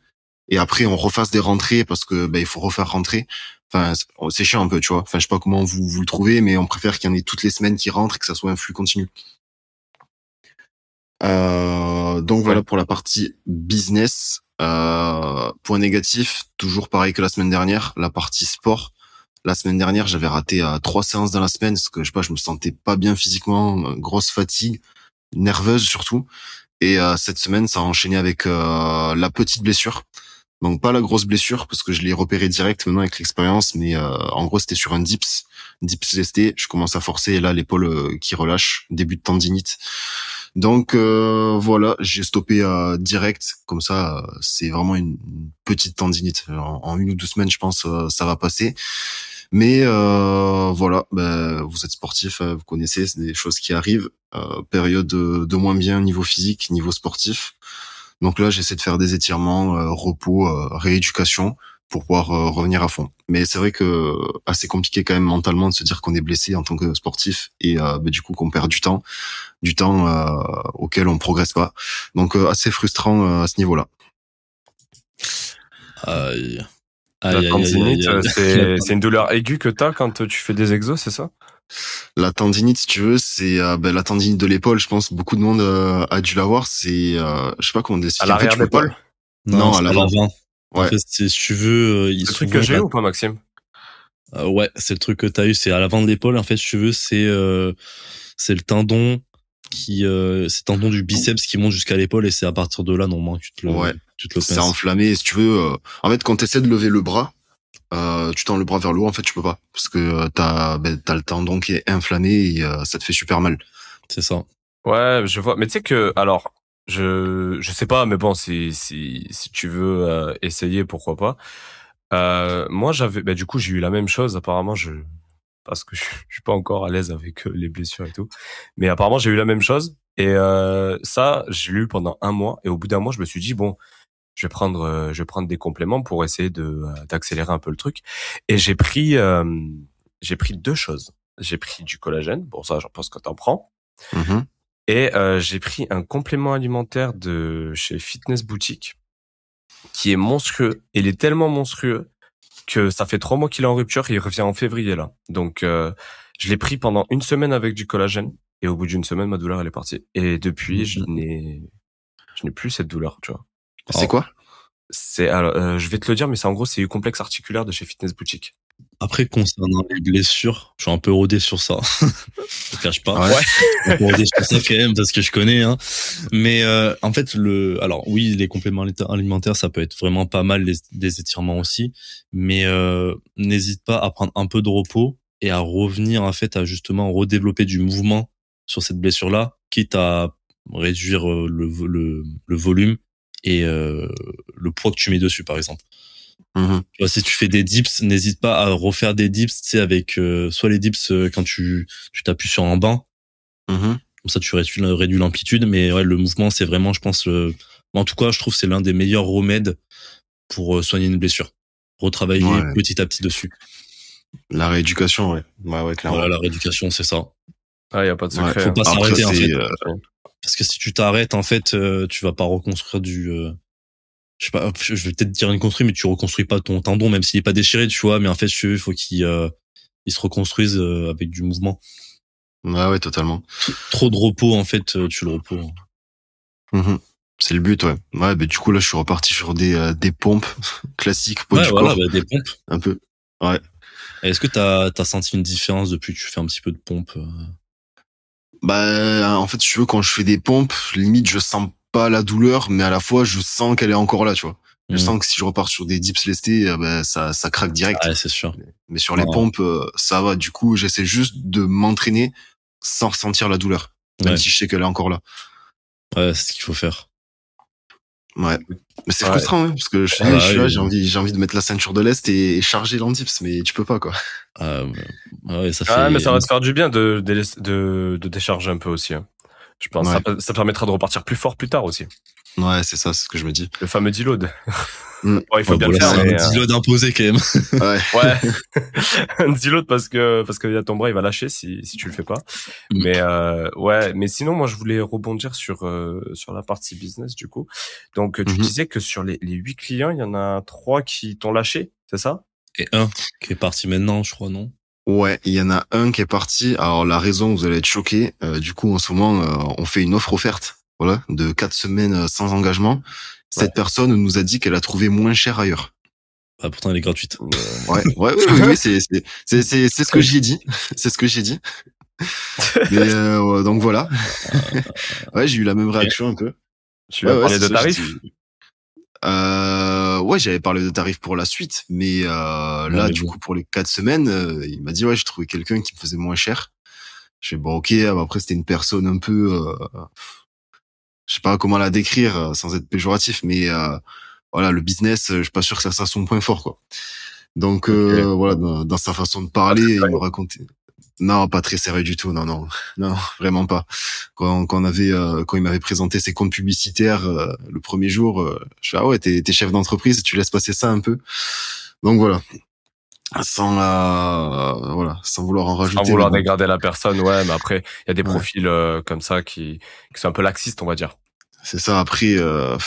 Et après, on refasse des rentrées parce que ben, il faut refaire rentrer. Enfin, c'est chiant un peu, tu vois. Enfin, je sais pas comment vous vous le trouvez, mais on préfère qu'il y en ait toutes les semaines qui rentrent et que ça soit un flux continu. Euh, donc voilà pour la partie business. Euh, point négatif, toujours pareil que la semaine dernière, la partie sport. La semaine dernière, j'avais raté euh, trois séances dans la semaine parce que je sais pas, je me sentais pas bien physiquement, grosse fatigue, nerveuse surtout. Et euh, cette semaine, ça a enchaîné avec euh, la petite blessure. Donc pas la grosse blessure parce que je l'ai repéré direct maintenant avec l'expérience, mais euh, en gros c'était sur un dips, dips lesté. Je commence à forcer et là l'épaule qui relâche, début de tendinite. Donc voilà, j'ai stoppé direct. Comme ça, c'est vraiment une petite tendinite. En, une ou deux semaines, je pense, ça va passer. Mais euh, voilà, ben, vous êtes sportif, vous connaissez, c'est des choses qui arrivent. Euh, période de, moins bien niveau physique, niveau sportif. Donc là, j'essaie de faire des étirements, euh, repos, euh, rééducation pour pouvoir revenir à fond. Mais c'est vrai que assez compliqué quand même mentalement de se dire qu'on est blessé en tant que sportif et bah, du coup qu'on perd du temps, du temps auquel on progresse pas. Donc assez frustrant à ce niveau-là. Aïe. La tendinite, c'est une douleur aiguë que tu as quand tu fais des exos, c'est ça? La tendinite, si tu veux, c'est euh, ben, la tendinite de l'épaule. Je pense beaucoup de monde euh, a dû l'avoir. C'est, euh, je sais pas comment l'expliquer. À l'arrière de l'épaule Non, à l'avant. Ouais. En fait, si tu veux, c'est le truc que j'ai eu ou pas, Maxime? Ouais, c'est le truc que t'as eu. C'est à l'avant de l'épaule. En fait, si tu veux, c'est c'est le tendon qui, c'est le tendon du biceps qui monte jusqu'à l'épaule et c'est à partir de là normalement tu te le, ouais. tu te le C'est enflammé. Si tu veux, en fait, quand tu essaies de lever le bras, euh, tu tends le bras vers le haut, en fait, tu peux pas parce que euh, t'as ben, as le tendon qui est inflammé et euh, ça te fait super mal. C'est ça. Ouais, je vois. Mais tu sais que alors, je je sais pas, mais bon, si si si tu veux essayer, pourquoi pas. moi, j'avais, bah, du coup, j'ai eu la même chose. Apparemment, je parce que je, je suis pas encore à l'aise avec les blessures et tout. Mais apparemment, j'ai eu la même chose. Et ça, j'ai lu pendant un mois. Et au bout d'un mois, je me suis dit bon, je vais prendre euh, je vais prendre des compléments pour essayer de euh, d'accélérer un peu le truc et j'ai pris euh, j'ai pris deux choses j'ai pris du collagène bon ça j'en pense que t'en prends mmh et j'ai pris un complément alimentaire de chez Fitness Boutique qui est monstrueux il est tellement monstrueux que ça fait trois mois qu'il est en rupture et il revient en février là donc je l'ai pris pendant une semaine avec du collagène Et au bout d'une semaine, ma douleur, elle est partie. Et depuis, je Mhm. n'ai, je n'ai plus cette douleur, tu vois. C'est quoi? C'est, alors, euh, je vais te le dire, mais c'est en gros, c'est du complexe articulaire de chez Fitness Boutique. Après, concernant les blessures, je suis un peu rodé sur ça. <laughs> je te cache pas. Ouais. Je suis un peu rodé sur ça quand même parce que je connais. Hein. Mais euh, en fait, le, alors oui, les compléments alimentaires, ça peut être vraiment pas mal, les, des étirements aussi. Mais euh, n'hésite pas à prendre un peu de repos et à revenir en fait à justement redévelopper du mouvement sur cette blessure-là, quitte à réduire euh, le, le, le volume et euh, le poids que tu mets dessus, par exemple. Mhm. Tu vois, si tu fais des dips, n'hésite pas à refaire des dips, tu sais, avec euh, soit les dips euh, quand tu tu t'appuies sur un banc, Mhm. comme ça tu réduis, réduis l'amplitude, mais ouais, le mouvement c'est vraiment, je pense, le... en tout cas, je trouve que c'est l'un des meilleurs remèdes pour euh, soigner une blessure. Retravailler Ouais. petit à petit dessus. La rééducation, ouais. Ouais, ouais, clairement. Voilà, la rééducation, c'est ça. Ah, y a pas de Ouais, secret. faut hein. pas s'arrêter en fait, euh, parce que si tu t'arrêtes, en fait, euh, tu vas pas reconstruire du. Je sais pas, je vais peut-être dire une construit, mais tu reconstruis pas ton tendon, même s'il est pas déchiré, tu vois. Mais en fait, il faut qu'il euh, il se reconstruise euh, avec du mouvement. Ouais, ouais, totalement. trop de repos en fait euh, tu le repos Mhm. C'est le but, ouais. Ouais, bah, du coup, là, je suis reparti sur des, euh, des pompes <laughs> classiques, ouais du voilà corps, bah, des pompes un peu. est-ce que t'as as senti une différence depuis que tu fais un petit peu de pompe euh? Bah, en fait, tu veux, quand je fais des pompes, limite, je sens pas la douleur, mais à la fois, je sens qu'elle est encore là, tu vois. Je Mhm. sens que si je repars sur des dips lestés, euh, bah, ça, ça craque direct. ouais c'est sûr Mais sur les pompes, euh, ça va. Du coup, j'essaie juste de m'entraîner sans ressentir la douleur. Même Ouais. si je sais qu'elle est encore là. ouais c'est ce qu'il faut faire Ouais. Mais c'est Ouais. frustrant, hein, parce que je, Ah, je suis là, oui. j'ai envie, j'ai envie de mettre la ceinture de l'Est et charger l'andips, mais tu peux pas, quoi. Ah, ouais. ouais ça fait Ah, mais ça va te faire du bien de, de, de, de décharger un peu aussi. hein. Je pense Ouais. ça, ça permettra de repartir plus fort plus tard aussi. Ouais, c'est ça, c'est ce que je me dis. Le fameux deload. Mm. <laughs> Bon, il faut Ouais, bien bon, le faire. mais, un euh, deload imposé quand même <laughs> Ouais. <laughs> Ouais, un deload parce que parce que ton bras il va lâcher si si tu le fais pas. Mm. Mais euh, ouais, mais sinon moi je voulais rebondir sur euh, sur la partie business du coup. Donc tu Mhm. disais que sur les les huit clients, il y en a trois qui t'ont lâché, c'est ça? Et un qui est parti maintenant je crois non? Ouais, il y en a un qui est parti. Alors la raison, vous allez être choqués. Euh, du coup, en ce moment, euh, on fait une offre offerte, voilà, de quatre semaines euh, sans engagement. Cette Ouais. personne nous a dit qu'elle a trouvé moins cher ailleurs. ah pourtant elle est gratuite Euh, Ouais, ouais, oui, oui, oui, c'est c'est c'est c'est ce que j'ai dit. C'est ce que j'ai dit. <laughs> Mais euh, donc voilà. Ouais, j'ai eu la même réaction un peu. Tu Ouais, as ouais, parlé c'est de tarifs Euh, ouais, j'avais parlé de tarifs pour la suite, mais euh, là, mais du bon. coup, pour les quatre semaines, euh, il m'a dit ouais, j'ai trouvé quelqu'un qui me faisait moins cher. Je fais bon, ok. ah, bah, Après, c'était une personne un peu, euh, je sais pas comment la décrire euh, sans être péjoratif, mais euh, voilà, le business, je suis pas sûr que ça soit son point fort, quoi. Donc euh, voilà, dans, dans sa façon de parler, il me racontait. Non, pas très sérieux du tout. Non, non, <laughs> non, vraiment pas. Quand, quand on avait, euh, quand il m'avait présenté ses comptes publicitaires euh, le premier jour, euh, je fais ah ouais, t'es, t'es chef d'entreprise, tu laisses passer ça un peu. Donc voilà, sans la, voilà, sans vouloir en rajouter. Sans vouloir bon. dégrader la personne, ouais, mais après il y a des Ouais. profils euh, comme ça qui qui sont un peu laxistes, on va dire. C'est ça. Après, euh,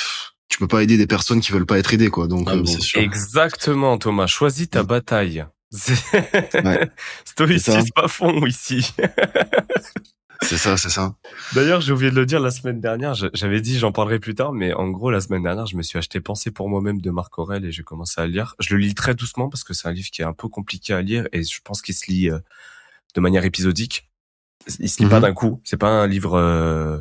tu peux pas aider des personnes qui veulent pas être aidées, quoi. Donc ah, euh, bon. sûr Exactement, Thomas. Choisis ta Mm. bataille. C'est- Ouais. <laughs> Stoïcisme C'est à fond ici. <laughs> c'est ça, c'est ça. D'ailleurs, j'ai oublié de le dire la semaine dernière. J'avais dit, j'en parlerai plus tard, mais en gros, la semaine dernière, je me suis acheté Penser pour moi-même de Marc Aurel et j'ai commencé à le lire. Je le lis très doucement parce que c'est un livre qui est un peu compliqué à lire et je pense qu'il se lit euh, de manière épisodique. Il se lit pas Mhm. d'un coup. C'est pas un livre. euh,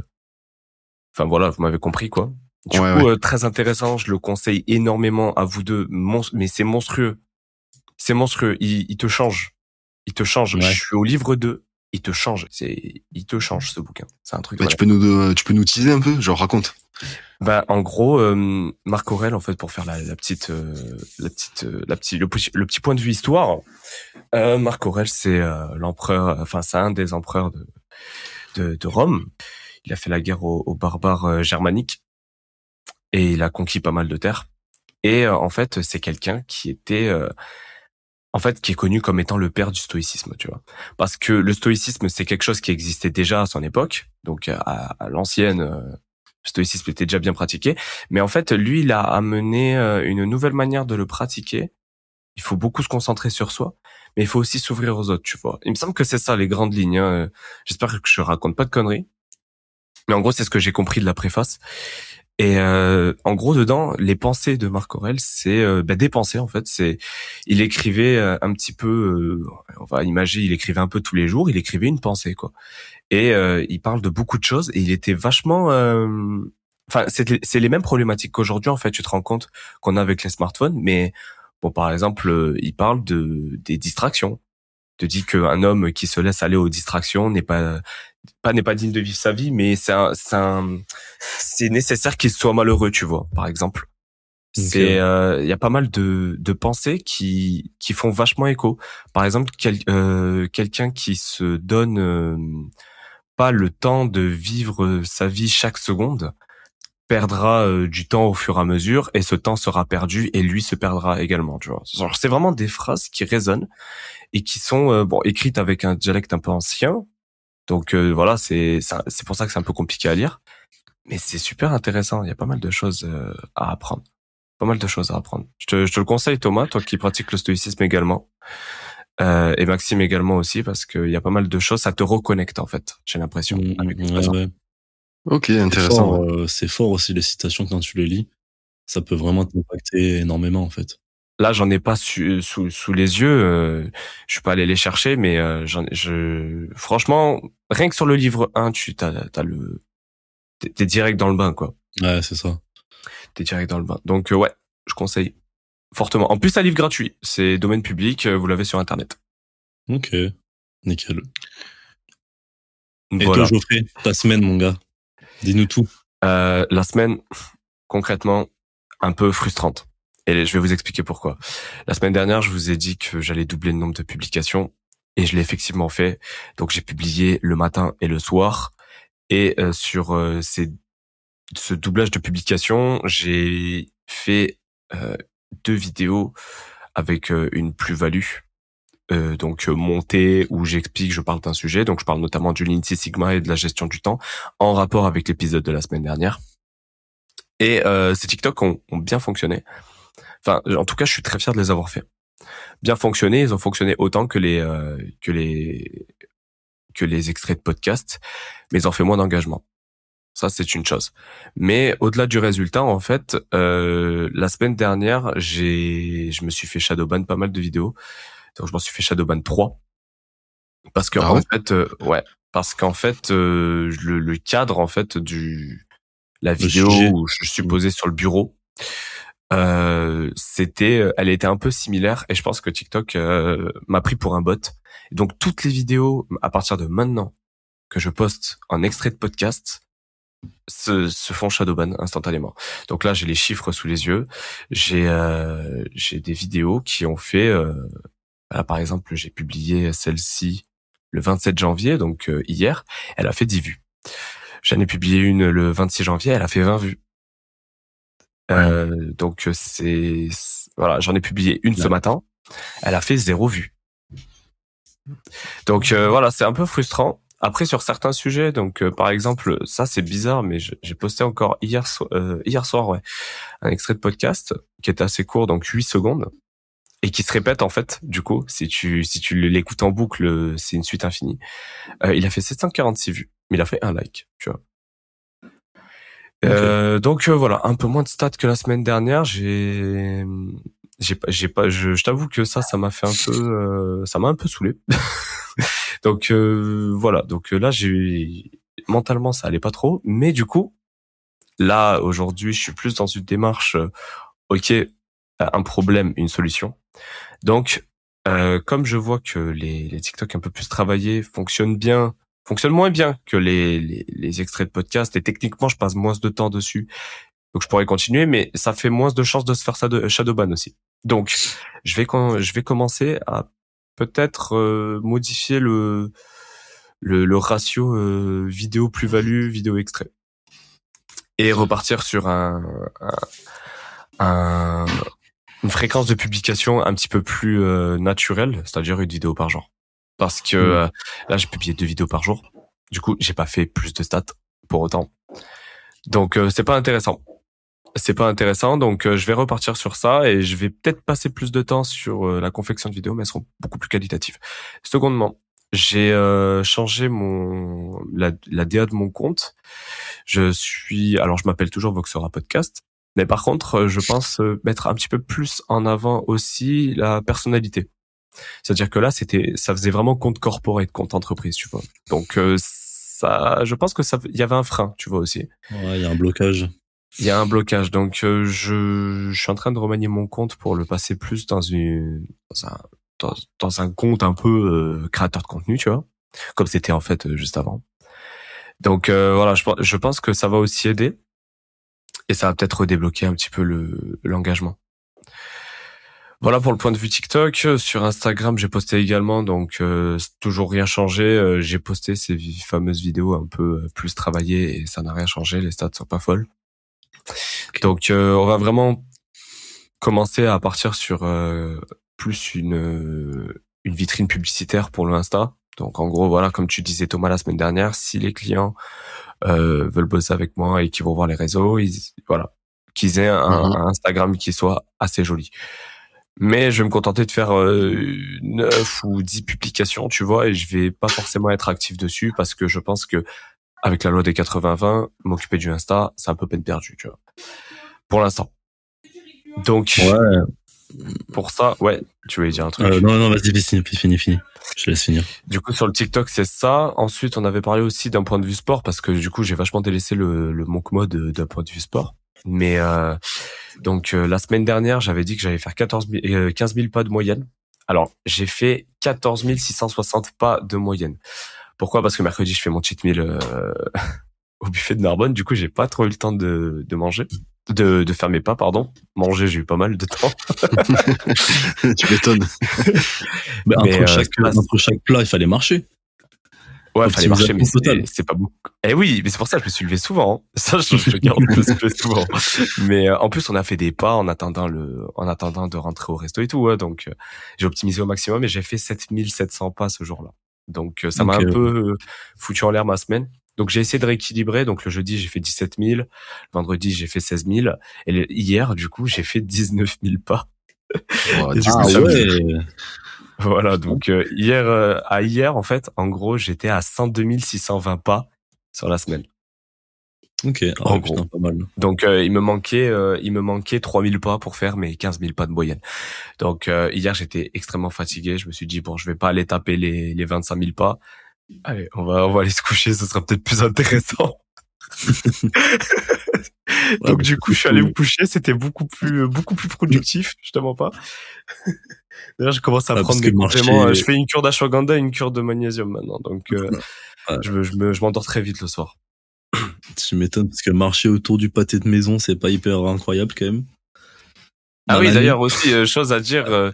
Enfin voilà, vous m'avez compris quoi. Du Ouais, coup, ouais. euh, très intéressant. Je le conseille énormément à vous deux. Mais c'est monstrueux. C'est monstrueux. Il, il te change. Il te change. Ouais. Je suis au livre 2. Il te change. C'est, il te change ce bouquin. C'est un truc. Bah, tu peux nous, euh, tu peux nous teaser un peu, genre raconte. bah, en gros, euh, Marc Aurel, en fait, pour faire la, la petite, euh, la petite, euh, la petite, le, petit- le petit point de vue histoire, euh, Marc Aurel, c'est euh, l'empereur, enfin, c'est un des empereurs de, de, de Rome. Il a fait la guerre aux, aux barbares germaniques et il a conquis pas mal de terres. Et euh, en fait, c'est quelqu'un qui était, euh, en fait, qui est connu comme étant le père du stoïcisme, tu vois. Parce que le stoïcisme, c'est quelque chose qui existait déjà à son époque, donc à, à l'ancienne. euh, le stoïcisme était déjà bien pratiqué, mais en fait, lui, il a amené euh, une nouvelle manière de le pratiquer. Il faut beaucoup se concentrer sur soi, mais il faut aussi s'ouvrir aux autres, tu vois. Il me semble que c'est ça les grandes lignes. Hein. J'espère que je raconte pas de conneries. Mais en gros, c'est ce que j'ai compris de la préface. Et euh, en gros, dedans, les pensées de Marc Aurel, c'est euh, bah, des pensées en fait. C'est, il écrivait euh, un petit peu, euh, on va imaginer, il écrivait un peu tous les jours. Il écrivait une pensée quoi. Et euh, il parle de beaucoup de choses. Et il était vachement, enfin, c'est les mêmes problématiques qu'aujourd'hui en fait. Tu te rends compte qu'on a avec les smartphones, mais bon, par exemple, il parle de des distractions. Te dit qu'un homme qui se laisse aller aux distractions n'est pas pas n'est pas digne de vivre sa vie, mais c'est c'est nécessaire qu'il soit malheureux, tu vois, par exemple. C'est euh, il y a pas mal de de pensées qui qui font vachement écho. Par exemple, euh, quelqu'un qui se donne euh, pas le temps de vivre sa vie chaque seconde perdra du temps au fur et à mesure et ce temps sera perdu et lui se perdra également, tu vois. c'est vraiment des phrases qui résonnent et qui sont bon écrites avec un dialecte un peu ancien donc euh, voilà, c'est c'est pour ça que c'est un peu compliqué à lire, mais c'est super intéressant. Il y a pas mal de choses euh, à apprendre, pas mal de choses à apprendre. Je te, je te le conseille, Thomas, toi qui pratiques le stoïcisme également, euh, et Maxime également aussi, parce qu'il y a pas mal de choses. Ça te reconnecte en fait. J'ai l'impression. Mmh, ok, intéressant. C'est fort, fort aussi les citations quand tu les lis. Ça peut vraiment t'impacter énormément en fait. Là, j'en ai pas sous, sous les yeux. Euh, je suis pas allé les chercher, mais euh, je, franchement, rien que sur le livre 1, tu t'as, t'as le, t'es direct dans le bain, quoi. Ouais, c'est ça. T'es direct dans le bain. Donc euh, ouais, je conseille fortement. En plus, un livre gratuit. C'est domaine public. Vous l'avez sur internet. Ok, nickel. Et toi, Geoffrey, ta semaine, mon gars, dis-nous tout. la semaine, concrètement, un peu frustrante. Et je vais vous expliquer pourquoi. La semaine dernière, je vous ai dit que j'allais doubler le nombre de publications et je l'ai effectivement fait. Donc j'ai publié le matin et le soir. Et euh, sur euh, ces, ce doublage de publications, j'ai fait euh, deux vidéos avec une plus-value. donc montée où j'explique, je parle d'un sujet. Donc je parle notamment du Lean Sigma et de la gestion du temps en rapport avec l'épisode de la semaine dernière. Et ces TikTok ont, ont bien fonctionné. Enfin, en tout cas, je suis très fier de les avoir fait. Bien fonctionné, ils ont fonctionné autant que les euh, que les que les extraits de podcast, mais ils ont fait moins d'engagement. Ça, c'est une chose. Mais au-delà du résultat, en fait, euh, la semaine dernière, j'ai, je me suis fait shadowban pas mal de vidéos. Donc, je m'en suis fait shadowban 3. Parce que, ah en fait, euh, ouais, parce qu'en fait, euh, le, le, cadre, en fait, du, la vidéo où je suis posé sur le bureau, euh, c'était, euh, elle était un peu similaire et je pense que TikTok euh, m'a pris pour un bot. donc toutes les vidéos à partir de maintenant que je poste en extrait de podcast se, se font shadowban instantanément. Donc là, j'ai les chiffres sous les yeux. J'ai euh, j'ai des vidéos qui ont fait. par exemple, j'ai publié celle-ci le 27 janvier, donc hier. Elle a fait 10 vues. J'en ai publié une le 26 janvier, elle a fait 20 vues. Euh, donc c'est voilà, j'en ai publié une ce matin. Elle a fait zéro vue. Donc euh, voilà, c'est un peu frustrant. Après sur certains sujets, donc euh, par exemple, ça c'est bizarre, mais j'ai posté encore hier hier soir ouais un extrait de podcast qui était assez court, donc 8 secondes et qui se répète en fait. Du coup, si tu si tu l'écoutes en boucle, c'est une suite infinie. il a fait 746 vues, mais il a fait un like, tu vois. Euh, donc euh, voilà, un peu moins de stats que la semaine dernière. J'ai, j'ai pas, j'ai pas, je, je t'avoue que ça, ça m'a fait un peu, euh, ça m'a un peu saoulé. <laughs> donc voilà, donc là, j'ai mentalement, ça allait pas trop, mais du coup, là aujourd'hui, je suis plus dans une démarche. ok, un problème, une solution. Donc, comme je vois que les, les TikTok un peu plus travaillés fonctionnent bien fonctionne moins bien que les, les, les, extraits de podcast et techniquement je passe moins de temps dessus. Donc je pourrais continuer mais ça fait moins de chances de se faire ça de shadowban aussi. Donc je vais je vais commencer à peut-être euh, modifier le, le, le ratio euh, vidéo plus-value vidéo extrait. Et repartir sur un, un, une fréquence de publication un petit peu plus euh, naturelle c'est-à-dire une vidéo par jour parce que mm. euh, là j'ai publié deux vidéos par jour. Du coup, j'ai pas fait plus de stats pour autant. Donc euh, c'est pas intéressant. c'est pas intéressant. Donc, euh, je vais repartir sur ça et je vais peut-être passer plus de temps sur euh, la confection de vidéos, mais elles seront beaucoup plus qualitatives. Secondement, j'ai euh, changé mon la, la DA de mon compte. Je suis alors je m'appelle toujours Voxera Podcast, mais par contre, je pense mettre un petit peu plus en avant aussi la personnalité. C'est-à-dire que là, c'était ça faisait vraiment compte corporate, compte entreprise, tu vois. Donc ça, je pense que ça, il y avait un frein, tu vois aussi. Ouais, il y a un blocage. Il y a un blocage, donc euh, je, je suis en train de remanier mon compte pour le passer plus dans une dans un dans, dans un compte un peu euh, créateur de contenu, tu vois, comme c'était en fait euh, juste avant. Donc voilà, je, je pense que ça va aussi aider et ça va peut-être débloquer un petit peu le l'engagement. Voilà pour le point de vue TikTok. Sur Instagram, j'ai posté également, donc toujours rien changé. j'ai posté ces fameuses vidéos un peu plus travaillées et ça n'a rien changé. Les stats sont pas folles. Donc euh, on va vraiment commencer à partir sur euh, plus une euh, une vitrine publicitaire pour le Insta. Donc en gros voilà comme tu disais Thomas la semaine dernière, si les clients veulent bosser avec moi et qui vont voir les réseaux, ils, voilà qu'ils aient un, mhm. Instagram qui soit assez joli. Mais je vais me contenter de faire euh, 9 ou 10 publications, tu vois, et je vais pas forcément être actif dessus parce que je pense que avec la loi des 80-20, m'occuper du Insta, c'est un peu peine perdue, tu vois. Pour l'instant. Donc, ouais. pour ça, ouais, tu voulais dire un truc? Euh, non, non, vas-y, fini, fini, fini. Je te laisse finir. Du coup, sur le TikTok, c'est ça. Ensuite, on avait parlé aussi d'un point de vue sport parce que du coup, j'ai vachement délaissé le, le monk mode d'un point de vue sport. Mais euh, donc euh, la semaine dernière, j'avais dit que j'allais faire 14 000, 15 000 pas de moyenne. Alors, j'ai fait 14 660 pas de moyenne. Pourquoi? Parce que mercredi, je fais mon cheat meal euh, <laughs> au buffet de Narbonne. Du coup, j'ai pas trop eu le temps de, de manger, de, de faire mes pas, pardon. Manger, j'ai eu pas mal de temps. <laughs> tu m'étonnes. <laughs> Mais, entre, euh, chaque, entre chaque plat, il fallait marcher. Ouais, il fallait marcher, mais c'est pas beaucoup. Eh oui, mais c'est pour ça que je me suis levé souvent. Hein. <laughs> Ça, je, je <laughs> garde, je me suis levé souvent. Mais euh, en plus, on a fait des pas en attendant le, en attendant de rentrer au resto et tout. Ouais, donc, euh, j'ai optimisé au maximum et j'ai fait 7700 pas ce jour-là. Donc euh, ça m'a un peu euh, foutu en l'air ma semaine. Donc j'ai essayé de rééquilibrer. Donc le jeudi j'ai fait 17 000, le vendredi j'ai fait 16 000 et hier du coup j'ai fait 19 000 pas. <laughs> ah ouais. <laughs> Voilà donc euh, hier à hier en fait en gros j'étais à 102 620 pas sur la semaine. Ok, ah en gros. pas mal. Donc euh, il me manquait euh, il me manquait 3000 pas pour faire mes 15 000 pas de moyenne. Donc euh, hier j'étais extrêmement fatigué, je me suis dit bon, je vais pas aller taper les les 25 000 pas. Allez, on va on va aller se coucher, ce sera peut-être plus intéressant. <laughs> Donc du coup, je suis allé me coucher, c'était beaucoup plus beaucoup plus productif, je te mens pas. D'ailleurs, je commence à ah, prendre des compléments, je fais une cure d'ashwagandha, une cure de magnésium maintenant. Donc je je je m'endors très vite le soir. <clears throat> Tu m'étonnes parce que marcher autour du pâté de maison, c'est pas hyper incroyable quand même. Ah oui, d'ailleurs aussi euh, chose à dire, <laughs> euh,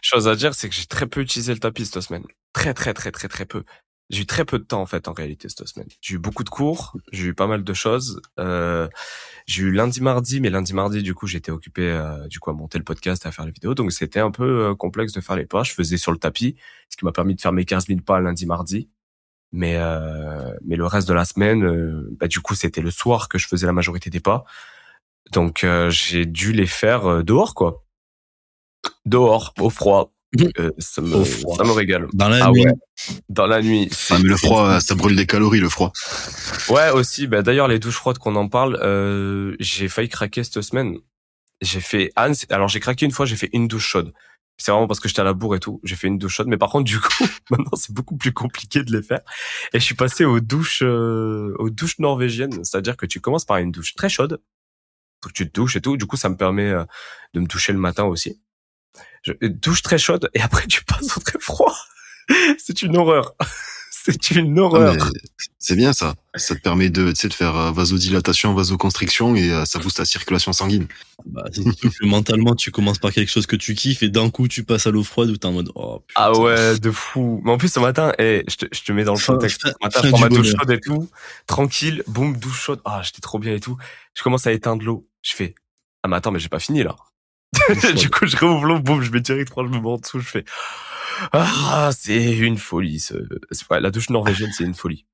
chose à dire, c'est que j'ai très peu utilisé le tapis cette semaine. Très très très très très peu. J'ai eu très peu de temps en fait en réalité cette semaine. J'ai eu beaucoup de cours, j'ai eu pas mal de choses. Euh, j'ai eu lundi mardi, mais lundi mardi du coup j'étais occupé euh, du coup à monter le podcast, à faire les vidéos, donc c'était un peu complexe de faire les pas. Je faisais sur le tapis, ce qui m'a permis de faire mes 15 000 pas lundi mardi. Mais euh, mais le reste de la semaine, euh, bah, du coup, c'était le soir que je faisais la majorité des pas. Donc euh, j'ai dû les faire dehors, quoi. Dehors, au froid. Mhm. ça, me, ça me régale. Dans la ah nuit. Dans la nuit. Ah, mais le froid, ça brûle des calories, le froid. Ouais, aussi. Bah, D'ailleurs, les douches froides qu'on en parle, j'ai failli craquer cette semaine. J'ai fait... alors j'ai craqué une fois, j'ai fait une douche chaude c'est vraiment parce que j'étais à la bourre et tout. J'ai fait une douche chaude, mais par contre, du coup, <laughs> maintenant, c'est beaucoup plus compliqué de les faire. Et je suis passé aux douches, euh, aux douches norvégiennes. C'est-à-dire que tu commences par une douche très chaude. Donc, tu te douches et tout. Du coup, ça me permet euh, de me toucher le matin aussi. Je, douche très chaude et après, tu passes au très froid. <laughs> c'est une horreur. <laughs> C'est une horreur. C'est bien ça. Ça te permet de, de faire euh, vasodilatation, vasoconstriction et euh, ça booste la circulation sanguine. Bah, <laughs> mentalement, tu commences par quelque chose que tu kiffes et d'un coup, tu passes à l'eau froide où t'es en mode oh, Ah ouais, de fou. Mais en plus, ce matin, eh, je, te, je te mets dans le contexte. Ce matin, je prends ma douche chaude et tout. Tranquille, boum, douche chaude. Ah, j'étais trop bien et tout. Je commence à éteindre l'eau. Je fais Ah, mais attends, mais j'ai pas fini là. <laughs> du coup, je réouvre l'eau, boum, je mets direct, je me mets en dessous, je fais ah, c'est une folie. Ce... la douche norvégienne, c'est une folie.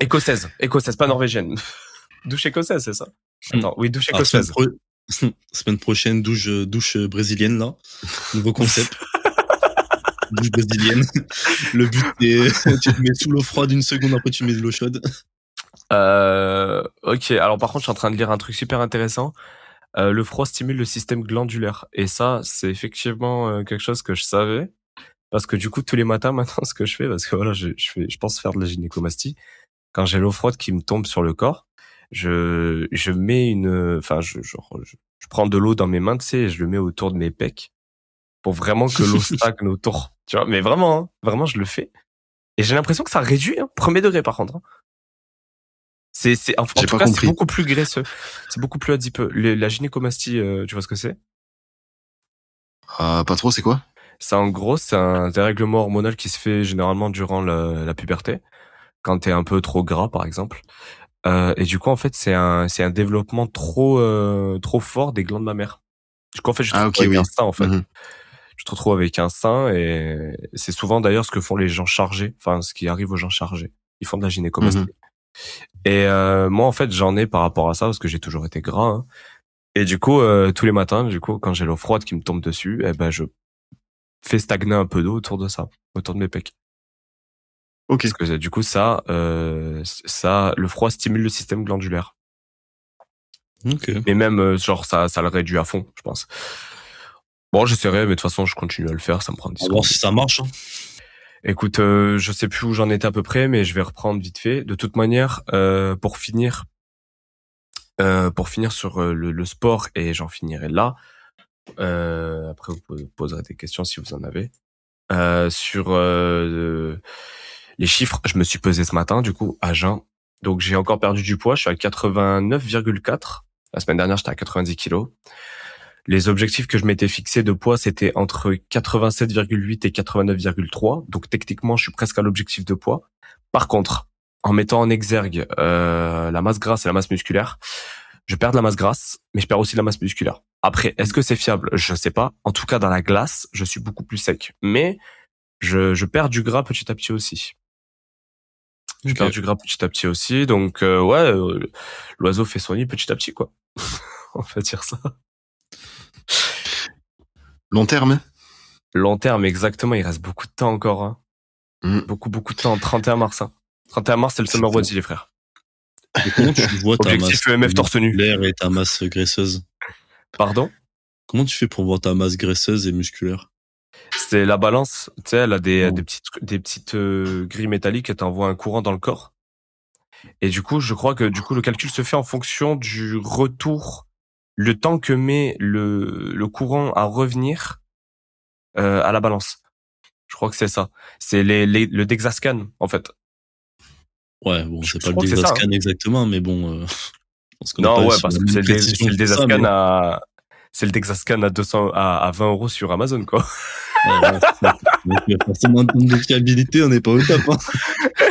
Écossaise, écossaise, pas norvégienne. <laughs> douche écossaise, c'est ça? Attends, oui, douche semaine, écossaise. pro- <laughs> semaine prochaine, douche, douche brésilienne, là. Nouveau concept. douche brésilienne. Le but, c'est tu te mets sous l'eau froide une seconde, après tu mets de l'eau chaude. Euh, ok, alors par contre, je suis en train de lire un truc super intéressant. Euh, le froid stimule le système glandulaire. Et ça, c'est effectivement euh, quelque chose que je savais. Parce que du coup, tous les matins, <laughs> maintenant, ce que je fais, parce que voilà, je, je, fais, je pense faire de la gynécomastie, quand j'ai l'eau froide qui me tombe sur le corps, je, je mets une, enfin, je, je, je prends de l'eau dans mes mains, tu sais, et je le mets autour de mes pecs pour vraiment que l'eau <laughs> stagne autour. Tu vois, mais vraiment, hein, vraiment, je le fais. Et j'ai l'impression que ça réduit, hein, premier degré par contre. hein. C'est, c'est, en, en tout cas, c'est beaucoup plus graisseux. C'est beaucoup plus adipeux. Le- la gynécomastie, euh, tu vois ce que c'est? Ah, pas trop, c'est quoi? C'est en gros, c'est un dérèglement hormonal qui se fait généralement durant la, la puberté, quand t'es un peu trop gras, par exemple. Euh, et du coup, en fait, c'est un, c'est un développement trop, euh, trop fort des glandes mammaires. Du coup, en fait, je te Ah, avec oui. un sein, en fait. Mhm. Je te retrouve avec un sein et c'est souvent d'ailleurs ce que font les gens chargés, enfin, ce qui arrive aux gens chargés. Ils font de la gynécomastie. Mhm. Et euh, moi, en fait, j'en ai par rapport à ça parce que j'ai toujours été gras. hein. Et du coup, euh, tous les matins, du coup, quand j'ai l'eau froide qui me tombe dessus, eh ben, je fais stagner un peu d'eau autour de ça, autour de mes pecs. Ok. Parce que du coup, ça, euh, ça, le froid stimule le système glandulaire. Ok. Mais même, euh, genre, ça, ça le réduit à fond, je pense. Bon, j'essaierai, mais de toute façon, je continue à le faire, ça me prend 10 On va voir secondes. si ça marche. hein. Écoute, euh, je sais plus où j'en étais à peu près, mais je vais reprendre vite fait. De toute manière, euh, pour finir, euh, pour finir sur euh, le, le sport, et j'en finirai là. Euh, après, vous po- poserez des questions si vous en avez. Euh, sur les chiffres, je me suis pesé ce matin, du coup, à jeun. Donc, j'ai encore perdu du poids. Je suis à 89,4. La semaine dernière, j'étais à 90 kilos. Les objectifs que je m'étais fixés de poids, c'était entre 87,8 et 89,3. Donc techniquement, je suis presque à l'objectif de poids. Par contre, en mettant en exergue euh, la masse grasse et la masse musculaire, je perds de la masse grasse, mais je perds aussi de la masse musculaire. Après, est-ce que c'est fiable? Je sais pas. En tout cas, dans la glace, je suis beaucoup plus sec. Mais je, je perds du gras petit à petit aussi. Je perds du gras petit à petit aussi. Donc euh, ouais, euh, l'oiseau fait son nid petit à petit, quoi. <laughs> On va dire ça. Long terme Long terme, exactement. Il reste beaucoup de temps encore. Hein. Mm. Beaucoup, beaucoup de temps. 31 mars. Hein. 31 mars, c'est le Summer Body, les frères. Et comment tu vois ta Objectif masse EMF torse nu. musculaire et ta masse graisseuse? Pardon? Comment tu fais pour voir ta masse graisseuse et musculaire? C'est la balance. Tu sais, elle a des, Oh. des petites, des petites euh, grilles métalliques et t'envoie un courant dans le corps. Et du coup, je crois que du coup, le calcul se fait en fonction du retour, le temps que met le, le courant à revenir euh, à la balance. Je crois que c'est ça. C'est les, les, le Dexascan, en fait. Ouais, bon, c'est pas le ça, hein. Dexascan exactement, mais bon. Euh, <laughs> Non, ouais, parce que c'est le, Dexascan mais- à, c'est le Dexascan à 200, à, à 20 euros sur Amazon, quoi. Ouais, ouais, forcément, en termes de fiabilité, on n'est pas au top. Hein.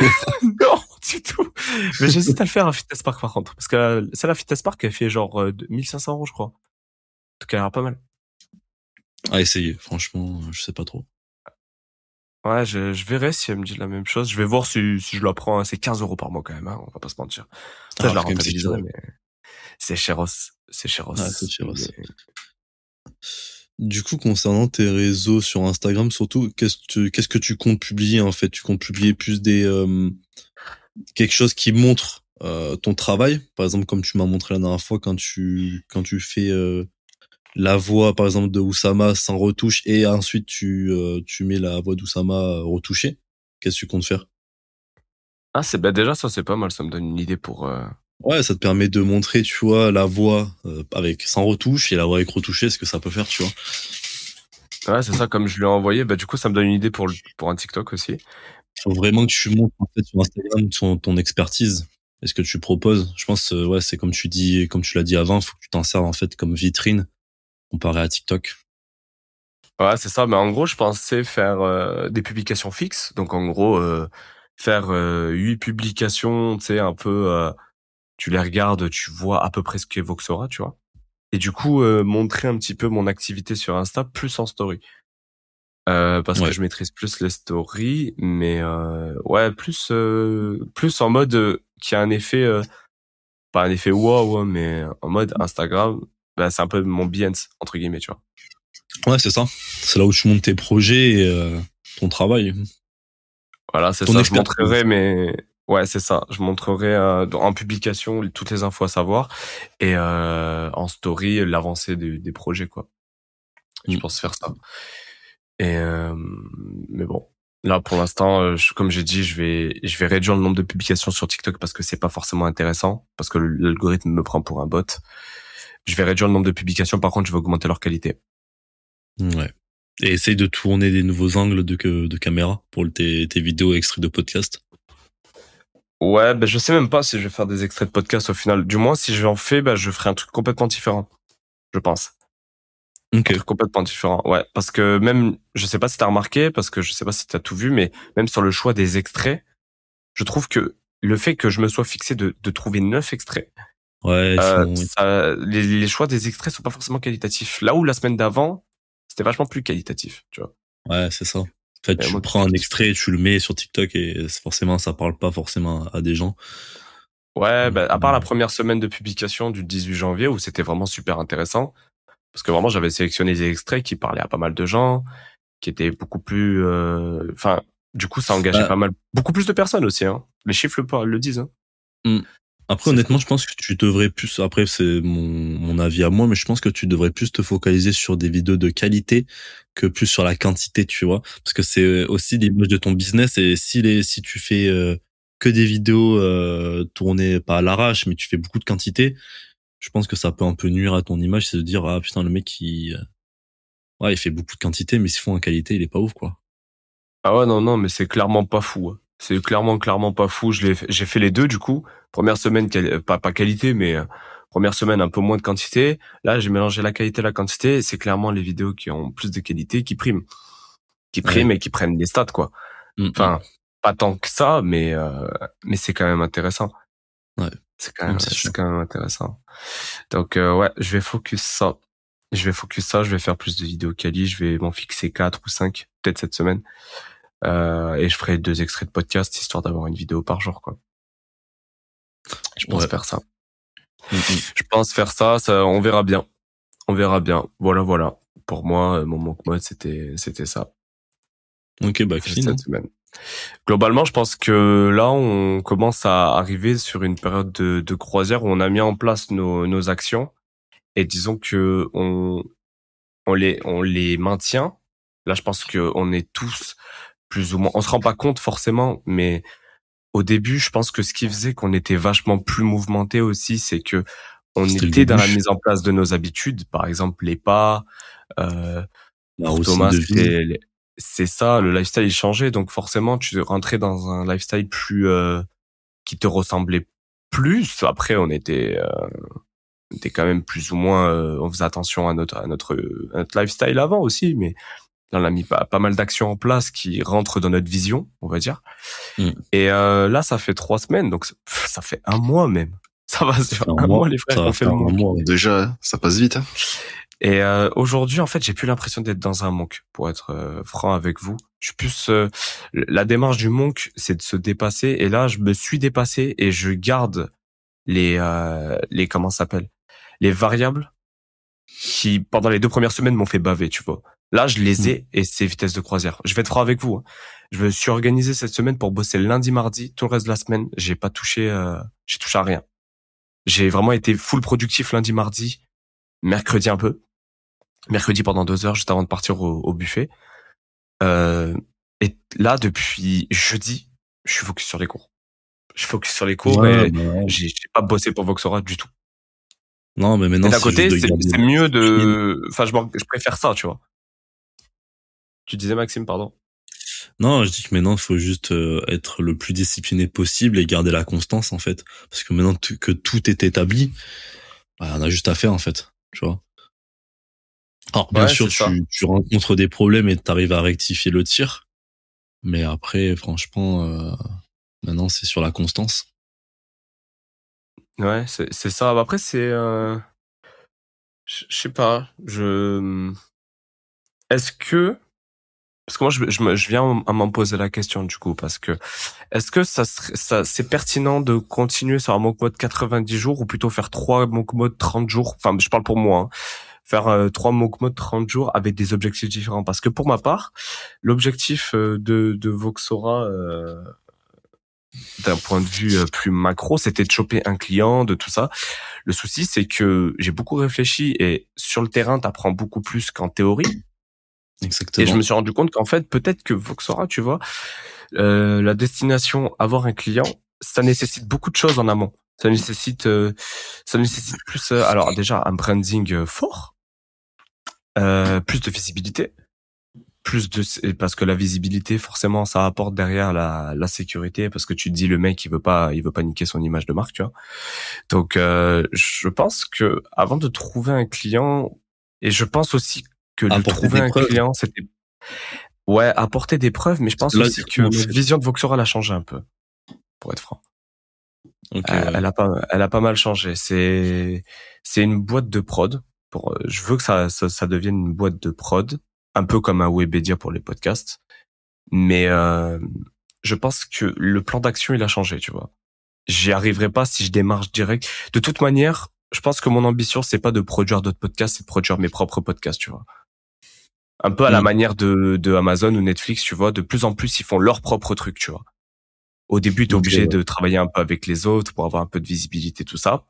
<laughs> <laughs> non, <laughs> du tout. Mais j'hésite à le faire à Fitness Park, par contre. Parce que euh, c'est la Fitness Park, elle fait genre euh, 1500 euros, je crois. En tout cas, elle a l'air pas mal. À essayer, franchement, euh, je sais pas trop. Ouais, je, je verrai si elle me dit la même chose. Je vais voir si, si je la prends. hein. C'est 15 euros par mois quand même, hein, on va pas se mentir. Ah, je la c'est rentabiliserai, cher. mais c'est chéros. C'est chéros. Ouais, c'est chéros. Mais- Du coup, concernant tes réseaux sur Instagram, surtout, qu'est-ce que tu, qu'est-ce que tu comptes publier en fait? Tu comptes publier plus des euh, quelque chose qui montre euh, ton travail, par exemple, comme tu m'as montré la dernière fois quand tu quand tu fais euh, la voix, par exemple, de Oussama sans retouche et ensuite tu euh, tu mets la voix d'Oussama retouchée. Qu'est-ce que tu comptes faire? Ah, c'est bah déjà ça, c'est pas mal. Ça me donne une idée pour. Ouais, ça te permet de montrer, tu vois, la voix avec sans retouche et la voix avec retouchée, ce que ça peut faire, tu vois. Ouais, c'est ça. Comme je lui ai envoyé, bah du coup, ça me donne une idée pour un TikTok aussi. Faut vraiment que tu montres sur Instagram ton, ton expertise et ce que tu proposes. Je pense euh, ouais, c'est comme tu dis comme tu l'as dit avant, faut que tu t'en serves en fait comme vitrine comparé à TikTok. Ouais, c'est ça. Mais en gros, je pensais faire euh, des publications fixes. Donc, en gros, euh, faire huit publications, tu un peu, tu les regardes, tu vois à peu près ce qu'est Voxora, tu vois. Et du coup, montrer un petit peu mon activité sur Insta plus en story. Euh, parce Ouais. que je maîtrise plus les stories, mais euh, ouais, plus euh, plus en mode euh, qui a un effet euh, pas un effet wow, hein, mais en mode Instagram, bah, c'est un peu mon Behance, entre guillemets, tu vois. Ouais, c'est ça. C'est là où tu montes tes projets et euh, ton travail. Voilà, c'est ça. Je montrerai, mais ouais, c'est ça. Je montrerai euh, en publication toutes les infos à savoir et euh, en story l'avancée des, des, projets, quoi. Je mm. pense faire ça. Et euh, mais bon, là pour l'instant, euh, comme j'ai dit, je vais je vais réduire le nombre de publications sur TikTok parce que c'est pas forcément intéressant parce que l'algorithme me prend pour un bot. Je vais réduire le nombre de publications. Par contre, je vais augmenter leur qualité. Ouais. Et essaye de tourner des nouveaux angles de, de caméra pour tes, tes vidéos extraits de podcast. Ouais, ben je sais même pas si je vais faire des extraits de podcast au final. Du moins, si je en fais, ben je ferai un truc complètement différent. Je pense. Ok. Un truc complètement différent. Ouais, parce que même, je sais pas si t'as remarqué, parce que je sais pas si t'as tout vu, mais même sur le choix des extraits, je trouve que le fait que je me sois fixé de, de trouver neuf extraits, ouais, euh, ça, les, les choix des extraits sont pas forcément qualitatifs. Là où la semaine d'avant, c'était vachement plus qualitatif, tu vois. Ouais, c'est ça. En fait, tu prends un extrait, tu le mets sur TikTok et forcément, ça parle pas forcément à des gens. Ouais, bah, à part la première semaine de publication du 18 janvier où c'était vraiment super intéressant, parce que vraiment j'avais sélectionné des extraits qui parlaient à pas mal de gens, qui étaient beaucoup plus, euh, enfin, du coup ça engageait bah pas mal, beaucoup plus de personnes aussi. Hein. Les chiffres le, le disent. Hein. Mmh. Après, honnêtement, je pense que tu devrais plus, après, c'est mon, mon avis à moi, mais je pense que tu devrais plus te focaliser sur des vidéos de qualité que plus sur la quantité, tu vois. Parce que c'est aussi l'image de ton business et si les, si tu fais euh, que des vidéos euh, tournées pas à l'arrache, mais tu fais beaucoup de quantité, je pense que ça peut un peu nuire à ton image, c'est de dire, ah putain, le mec, il, euh, ouais, il fait beaucoup de quantité, mais s'il font en qualité, il est pas ouf, quoi. Ah ouais, non, non, mais c'est clairement pas fou. Hein. C'est clairement, clairement pas fou. Je l'ai, j'ai fait les deux du coup. Première semaine, pas pas qualité, mais euh, première semaine un peu moins de quantité. Là, j'ai mélangé la qualité et la quantité. C'est clairement les vidéos qui ont plus de qualité qui priment, qui priment et qui prennent des stats quoi. Mm, mm. Enfin, pas tant que ça, mais euh, mais c'est quand même intéressant. Ouais. C'est quand même, c'est quand même intéressant. Donc euh, ouais, je vais focus ça. Je vais focus ça. Je vais faire plus de vidéos quali. Je vais m'en fixer quatre ou cinq peut-être cette semaine. Euh, et je ferai deux extraits de podcast histoire d'avoir une vidéo par jour, quoi. Je pense faire ça. Mm, mm. Je pense faire ça, ça, on verra bien. On verra bien. Voilà, voilà. Pour moi, euh, mon manque mode, c'était, c'était ça. Ok, bah, cette semaine. Globalement, je pense que là, on commence à arriver sur une période de, de croisière où on a mis en place nos, nos actions et disons que on, on les, on les maintient. Là, je pense que on est tous plus ou moins. On se rend pas compte forcément, mais au début, je pense que ce qui faisait qu'on était vachement plus mouvementé aussi, c'est que on était dans la mise en place de nos habitudes, par exemple les pas, euh, Thomas, c'est ça, le lifestyle il changeait, donc forcément tu rentrais dans un lifestyle plus euh, qui te ressemblait plus. Après, on était, euh, on était quand même plus ou moins, euh, on faisait attention à notre à notre, à notre lifestyle avant aussi, mais on a mis pas, pas mal d'actions en place qui rentrent dans notre vision, on va dire. Mm. Et euh, là, ça fait trois semaines, donc ça fait un mois même. Ça va faire un, mois, les frères, on fait le mois. Déjà, ça passe vite. Hein. Et euh, aujourd'hui, en fait, j'ai plus l'impression d'être dans un monk, pour être euh, franc avec vous. Je suis plus euh, la démarche du monk, c'est de se dépasser. Et là, je me suis dépassé et je garde les euh, les comment s'appelle les variables qui pendant les deux premières semaines m'ont fait baver, tu vois. Là, je les ai mm. et c'est vitesse de croisière. Je vais être franc avec vous. Hein. Je me suis organisé cette semaine pour bosser lundi, mardi, tout le reste de la semaine. J'ai pas touché, euh, j'ai touché à rien. J'ai vraiment été full productif lundi, mardi, mercredi un peu, mercredi pendant deux heures juste avant de partir au, buffet. Euh, et là, depuis jeudi, je suis focus sur les cours. Je suis focus sur les cours et bah j'ai pas bossé pour Voxora du tout. Non, mais maintenant, d'un côté, c'est mieux de. Enfin, je, je préfère ça, tu vois. Tu disais Maxime, pardon. Non, je dis que maintenant il faut juste euh, être le plus discipliné possible et garder la constance en fait, parce que maintenant que tout est établi, bah, on a juste à faire en fait, tu vois. Alors bien sûr, tu, tu, rencontres des problèmes et tu arrives à rectifier le tir, mais après, franchement, euh, maintenant c'est sur la constance. Ouais, c'est ça. Après, c'est, euh... je sais pas, je, est-ce que parce que moi je, je, viens à m'en poser la question du coup parce que est-ce que ça, ça c'est pertinent de continuer sur un mock mode 90 jours ou plutôt faire trois mock mode 30 jours? Enfin je parle pour moi hein, faire euh, trois mock mode 30 jours avec des objectifs différents parce que pour ma part l'objectif euh, de, de Voxora euh, d'un point de vue euh, plus macro, c'était de choper un client, de tout ça. Le souci, c'est que j'ai beaucoup réfléchi et sur le terrain, tu apprends beaucoup plus qu'en théorie. Exactement. Et je me suis rendu compte qu'en fait, peut-être que Voxora, tu vois, euh, la destination avoir un client, ça nécessite beaucoup de choses en amont. Ça nécessite, euh, ça nécessite plus, euh, alors déjà un branding euh, fort, euh, plus de visibilité, plus de parce que la visibilité forcément ça apporte derrière la, la sécurité parce que tu te dis le mec il veut pas il veut pas niquer son image de marque tu vois donc euh, je pense que avant de trouver un client et je pense aussi que de trouver un preuves. client c'était ouais apporter des preuves mais je pense Là, aussi que c'est- vision de Voxora a changé un peu pour être franc ouais. elle a pas, elle a pas mal changé. C'est, c'est une boîte de prod. Pour, euh, je veux que ça, ça, ça devienne une boîte de prod, un peu comme un Webedia pour les podcasts. Mais euh, je pense que le plan d'action il a changé, tu vois. J'y arriverai pas si je démarche direct. De toute manière, je pense que mon ambition c'est pas de produire d'autres podcasts, c'est de produire mes propres podcasts, tu vois. Un peu à la Mm. manière de, de Amazon ou Netflix, tu vois. De plus en plus, ils font leur propre truc, tu vois. Au début, tu es Ok, obligé ouais. de travailler un peu avec les autres pour avoir un peu de visibilité, tout ça.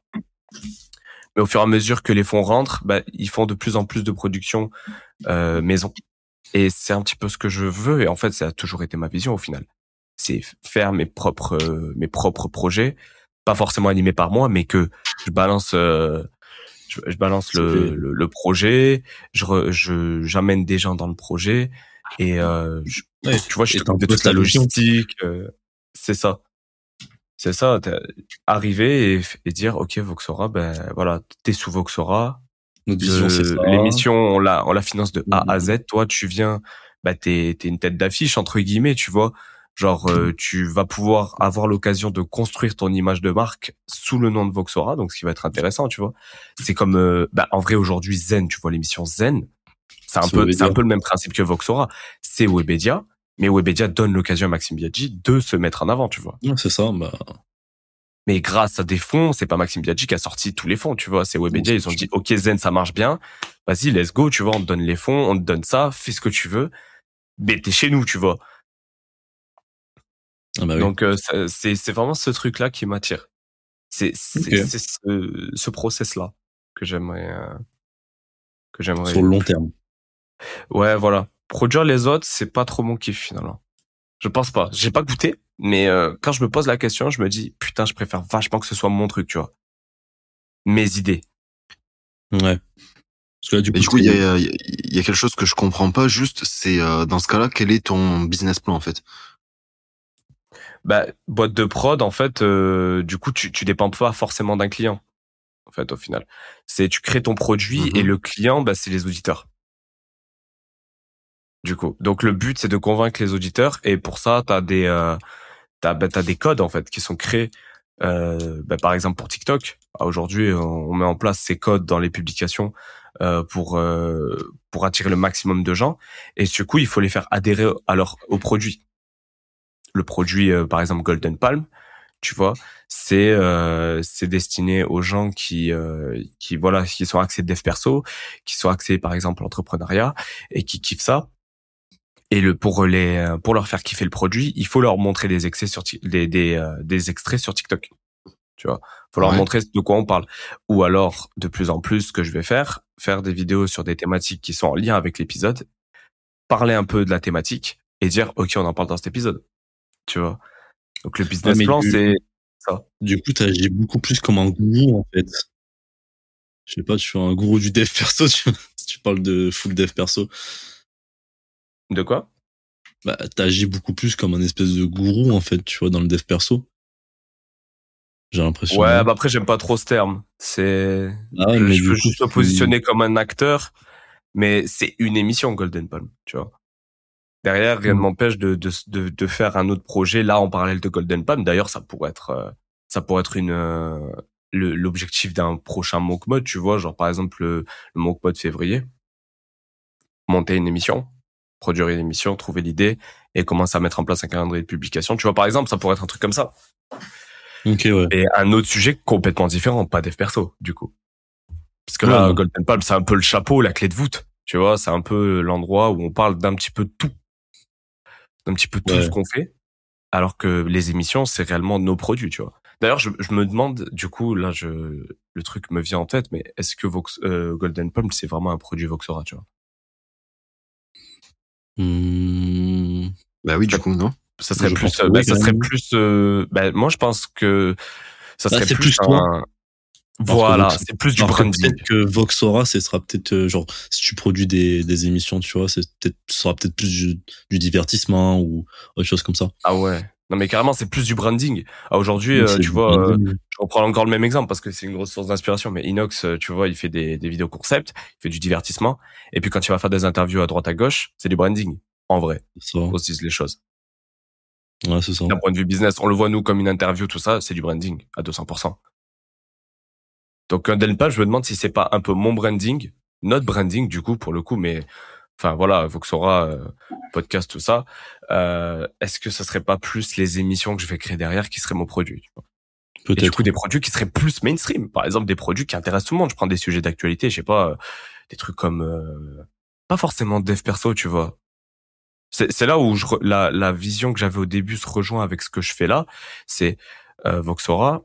Mais au fur et à mesure que les fonds rentrent, bah, ils font de plus en plus de production euh, maison. Et c'est un petit peu ce que je veux. Et en fait, ça a toujours été ma vision au final. C'est faire mes propres euh, mes propres projets, pas forcément animés par moi, mais que je balance euh, je, je balance le, le, le projet, je re- je j'amène des gens dans le projet et euh, je, Ouais, tu vois, je t'occupe de toute la logistique. euh, c'est ça. C'est ça. Arriver et, et dire, OK, Voxora, ben voilà, t'es sous Voxora. Notre vision, c'est ça. Le- L'émission, on la, on la finance de A à Mhm. Z. Toi, tu viens, bah, t'es, t'es une tête d'affiche, entre guillemets, tu vois. Genre, euh, tu vas pouvoir avoir l'occasion de construire ton image de marque sous le nom de Voxora, donc ce qui va être intéressant, tu vois. C'est comme, euh, bah, en vrai, aujourd'hui, Zen, tu vois, l'émission Zen, c'est un C'est peu, Webedia. c'est un peu le même principe que Voxora. C'est Webedia, mais Webedia donne l'occasion à Maxime Biaggi de se mettre en avant, tu vois. Ouais, c'est ça. Bah, Mais grâce à des fonds, c'est pas Maxime Biaggi qui a sorti tous les fonds, tu vois. C'est Webedia, ils ont dit, OK, Zen, ça marche bien. Vas-y, let's go, tu vois, on te donne les fonds, on te donne ça, fais ce que tu veux. Mais t'es chez nous, tu vois. ah bah oui. Donc, euh, c'est, c'est vraiment ce truc-là qui m'attire. C'est, c'est, c'est ce, ce process-là que j'aimerais, euh, que j'aimerais. sur le long terme. Ouais, voilà. Produire les autres, c'est pas trop mon kiff, finalement. Je pense pas. J'ai pas goûté, mais euh, quand je me pose la question, je me dis, putain, je préfère vachement que ce soit mon truc, tu vois. Mes idées. Ouais. Parce que là, du Et coup, du coup, il y a, il y a quelque chose que je comprends pas juste, c'est euh, dans ce cas-là, quel est ton business plan en fait? Bah, boîte de prod, en fait, euh, du coup, tu, tu dépends pas forcément d'un client. En fait, au final, c'est tu crées ton produit et le client, bah, c'est les auditeurs. Du coup, donc le but c'est de convaincre les auditeurs et pour ça, t'as des, euh, t'as, bah, t'as des codes en fait qui sont créés. Euh, bah, par exemple pour TikTok, Ah, aujourd'hui, on met en place ces codes dans les publications euh, pour euh, pour attirer le maximum de gens. Et du coup, il faut les faire adhérer à au produit. Le produit euh, par exemple Golden Palm tu vois c'est euh, c'est destiné aux gens qui qui voilà qui sont axés dev perso qui sont axés par exemple l'entrepreneuriat et qui kiffent ça et le pour les pour leur faire kiffer le produit il faut leur montrer des excès sur des des, euh, des extraits sur TikTok tu vois? Faut leur Ouais. montrer de quoi on parle ou alors de plus en plus ce que je vais faire faire des vidéos sur des thématiques qui sont en lien avec l'épisode parler un peu de la thématique et dire ok on en parle dans cet épisode tu vois? Donc le business plan c'est ça Du coup, t'agis beaucoup plus comme un gourou, en fait. Je sais pas, tu es un gourou du dev perso, <laughs> tu, tu parles de full dev perso. De quoi Bah, t'agis beaucoup plus comme un espèce de gourou, en fait, tu vois, dans le dev perso. J'ai l'impression. ouais bah après j'aime pas trop ce terme c'est Ah ouais, mais je peux juste me positionner comme un acteur mais c'est une émission Golden Palm tu vois derrière rien ne Mm. m'empêche de, de de de faire un autre projet là en parallèle de Golden Palm d'ailleurs ça pourrait être euh, ça pourrait être une euh, l'objectif d'un prochain mock mode tu vois genre par exemple le, le mock mode février monter une émission produire une émission, trouver l'idée et commencer à mettre en place un calendrier de publication. Tu vois, par exemple, ça pourrait être un truc comme ça. Ok, ouais. Et un autre sujet complètement différent, pas dev perso, du coup. Parce que là, Ouais. Golden Palm, c'est un peu le chapeau, la clé de voûte. Tu vois, c'est un peu l'endroit où on parle d'un petit peu de tout. D'un petit peu de tout Ouais. ce qu'on fait. Alors que les émissions, c'est réellement nos produits, tu vois. D'ailleurs, je, je me demande, du coup, là, je, le truc me vient en tête, mais est-ce que Vox, euh, Golden Palm, c'est vraiment un produit Voxora, tu vois? Hmm. Bah oui, du coup, non. Ça serait Je plus, euh, bah, oui, ça quand serait plus, euh, bah, moi, je pense que ça Bah, serait c'est plus, plus un, voilà, c'est plus du branding. peut-être que Voxora, ce sera peut-être euh, genre si tu produis des, des émissions, tu vois, c'est peut-être ce sera peut-être plus du, du divertissement ou autre chose comme ça. Ah ouais. Non mais carrément c'est plus du branding. Ah, aujourd'hui euh, tu vois, euh, je reprends encore le même exemple parce que c'est une grosse source d'inspiration. Mais Inox, euh, tu vois, il fait des, des vidéos concept, il fait du divertissement. Et puis quand il va faire des interviews à droite à gauche, c'est du branding. En vrai, C'est ça. on se dise les choses. Ouais, c'est ça. D'un point de vue business, on le voit nous comme une interview, tout ça, c'est du branding à 200%. Donc un Delpa, je me demande si c'est pas un peu mon branding, notre branding du coup pour le coup, mais enfin voilà, Voxora, euh, podcast, tout ça. Euh, Est-ce que ça serait pas plus les émissions que je vais créer derrière qui seraient mon produit Et du Peut-être. coup, des produits qui seraient plus mainstream. Par exemple, des produits qui intéressent tout le monde. Je prends des sujets d'actualité, je sais pas, euh, des trucs comme euh, pas forcément dev perso, tu vois. C'est là où je, la, la vision que j'avais au début se rejoint avec ce que je fais là. C'est euh, Voxora.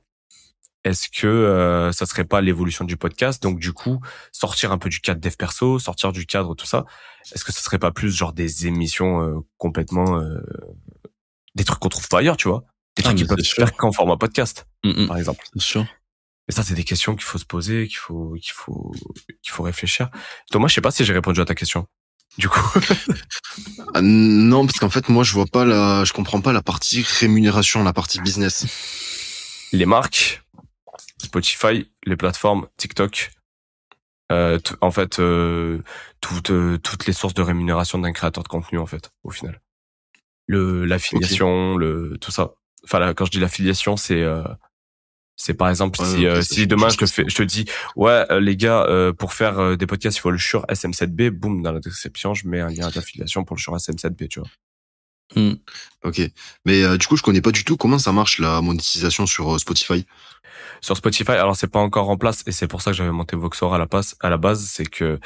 Est-ce que euh, ça serait pas l'évolution du podcast? Donc du coup, sortir un peu du cadre dev perso, sortir du cadre tout ça. Est-ce que ça serait pas plus genre des émissions euh, complètement euh, des trucs qu'on trouve pas ailleurs, tu vois? Des Ah, trucs qui peuvent se faire qu'en format podcast, Mm, mm, par exemple. c'est sûr. Et ça, c'est des questions qu'il faut se poser, qu'il faut, qu'il faut, qu'il faut réfléchir. Thomas, je sais pas si j'ai répondu à ta question. Du coup, <laughs> Ah, non, parce qu'en fait, moi, je vois pas la, je comprends pas la partie rémunération, la partie business. les marques, Spotify, les plateformes, TikTok, euh, en fait, euh, toutes, euh, toutes les sources de rémunération d'un créateur de contenu, en fait, au final. Le, l'affiliation, le, tout ça. Enfin, là, quand je dis l'affiliation, c'est, euh, c'est par exemple si, euh, si demain je te fais, je te dis, ouais, euh, les gars, euh, pour faire des podcasts, il faut le sur SM7B, boum, dans la description, je mets un lien d'affiliation pour le sur SM7B, tu vois. Mm. Ok. Mais euh, du coup, je connais pas du tout comment ça marche la monétisation sur euh, Spotify. Sur Spotify, alors c'est pas encore en place et c'est pour ça que j'avais monté Voxor à la passe à la base, c'est que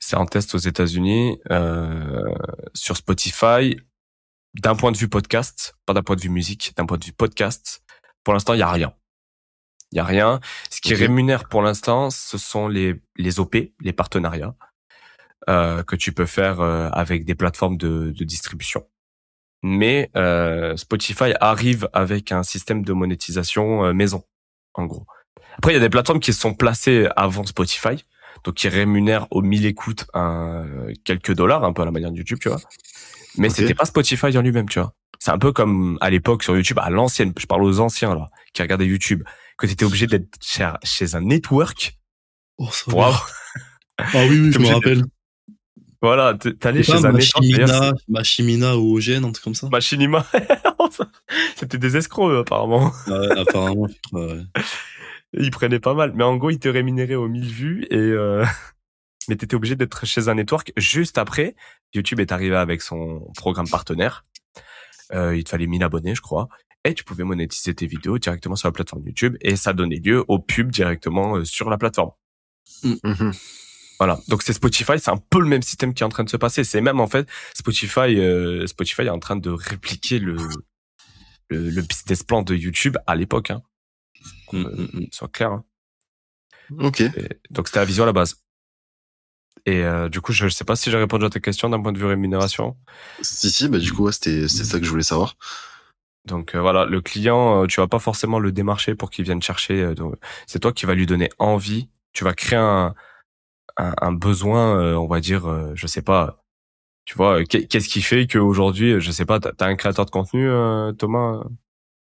c'est en test aux États-Unis euh, sur Spotify. D'un point de vue podcast, pas d'un point de vue musique, d'un point de vue podcast, pour l'instant il y a rien. Il y a rien. Ce qui rémunère pour l'instant, ce sont les les OP, les partenariats que tu peux faire avec des plateformes de, de distribution. Mais euh, Spotify arrive avec un système de monétisation euh, maison en gros. Après, il y a des plateformes qui sont placées avant Spotify, donc qui rémunèrent aux 1000 écoutes un, quelques dollars, un peu à la manière de YouTube, tu vois. Mais Ok. c'était pas Spotify en lui-même, tu vois. C'est un peu comme à l'époque sur YouTube, à l'ancienne, je parle aux anciens là, qui regardaient YouTube, que tu étais obligé d'être chez, chez un network Oh, ça pour avoir... Ah oui, oui, <laughs> je me rappelle. Voilà, t- t'allais C'est chez un Machimina, Machimina ou OGN, un truc comme ça. Machinima. <laughs> C'était des escrocs, eux, apparemment. Ouais, apparemment. ouais, ouais. Ils prenaient pas mal. Mais en gros, ils te rémunéraient aux 1000 vues et, euh... <laughs> mais t'étais obligé d'être chez un network. Juste après, YouTube est arrivé avec son programme partenaire. Euh, il te fallait 1000 abonnés, je crois. Et tu pouvais monétiser tes vidéos directement sur la plateforme YouTube et ça donnait lieu aux pubs directement euh, sur la plateforme. Mhm. Voilà. Donc c'est Spotify, c'est un peu le même système qui est en train de se passer. C'est même en fait Spotify, euh, Spotify est en train de répliquer le le, le business plan de YouTube à l'époque. Hein. Mm, Euh, mm, mm. Soit clair. hein. Ok. Et donc c'était la vision à la base. Et euh, du coup, je ne sais pas si j'ai répondu à ta question d'un point de vue rémunération. Si si, bah du coup, ouais, c'était c'est ça que je voulais savoir. Donc euh, voilà, le client, euh, tu vas pas forcément le démarcher pour qu'il vienne chercher. euh, donc, c'est toi qui vas lui donner envie. Tu vas créer un un, un besoin, euh, on va dire, euh, je sais pas. Tu vois, euh, qu'est- qu'est-ce qui fait qu'aujourd'hui, je sais pas, t'as as un créateur de contenu, euh, Thomas,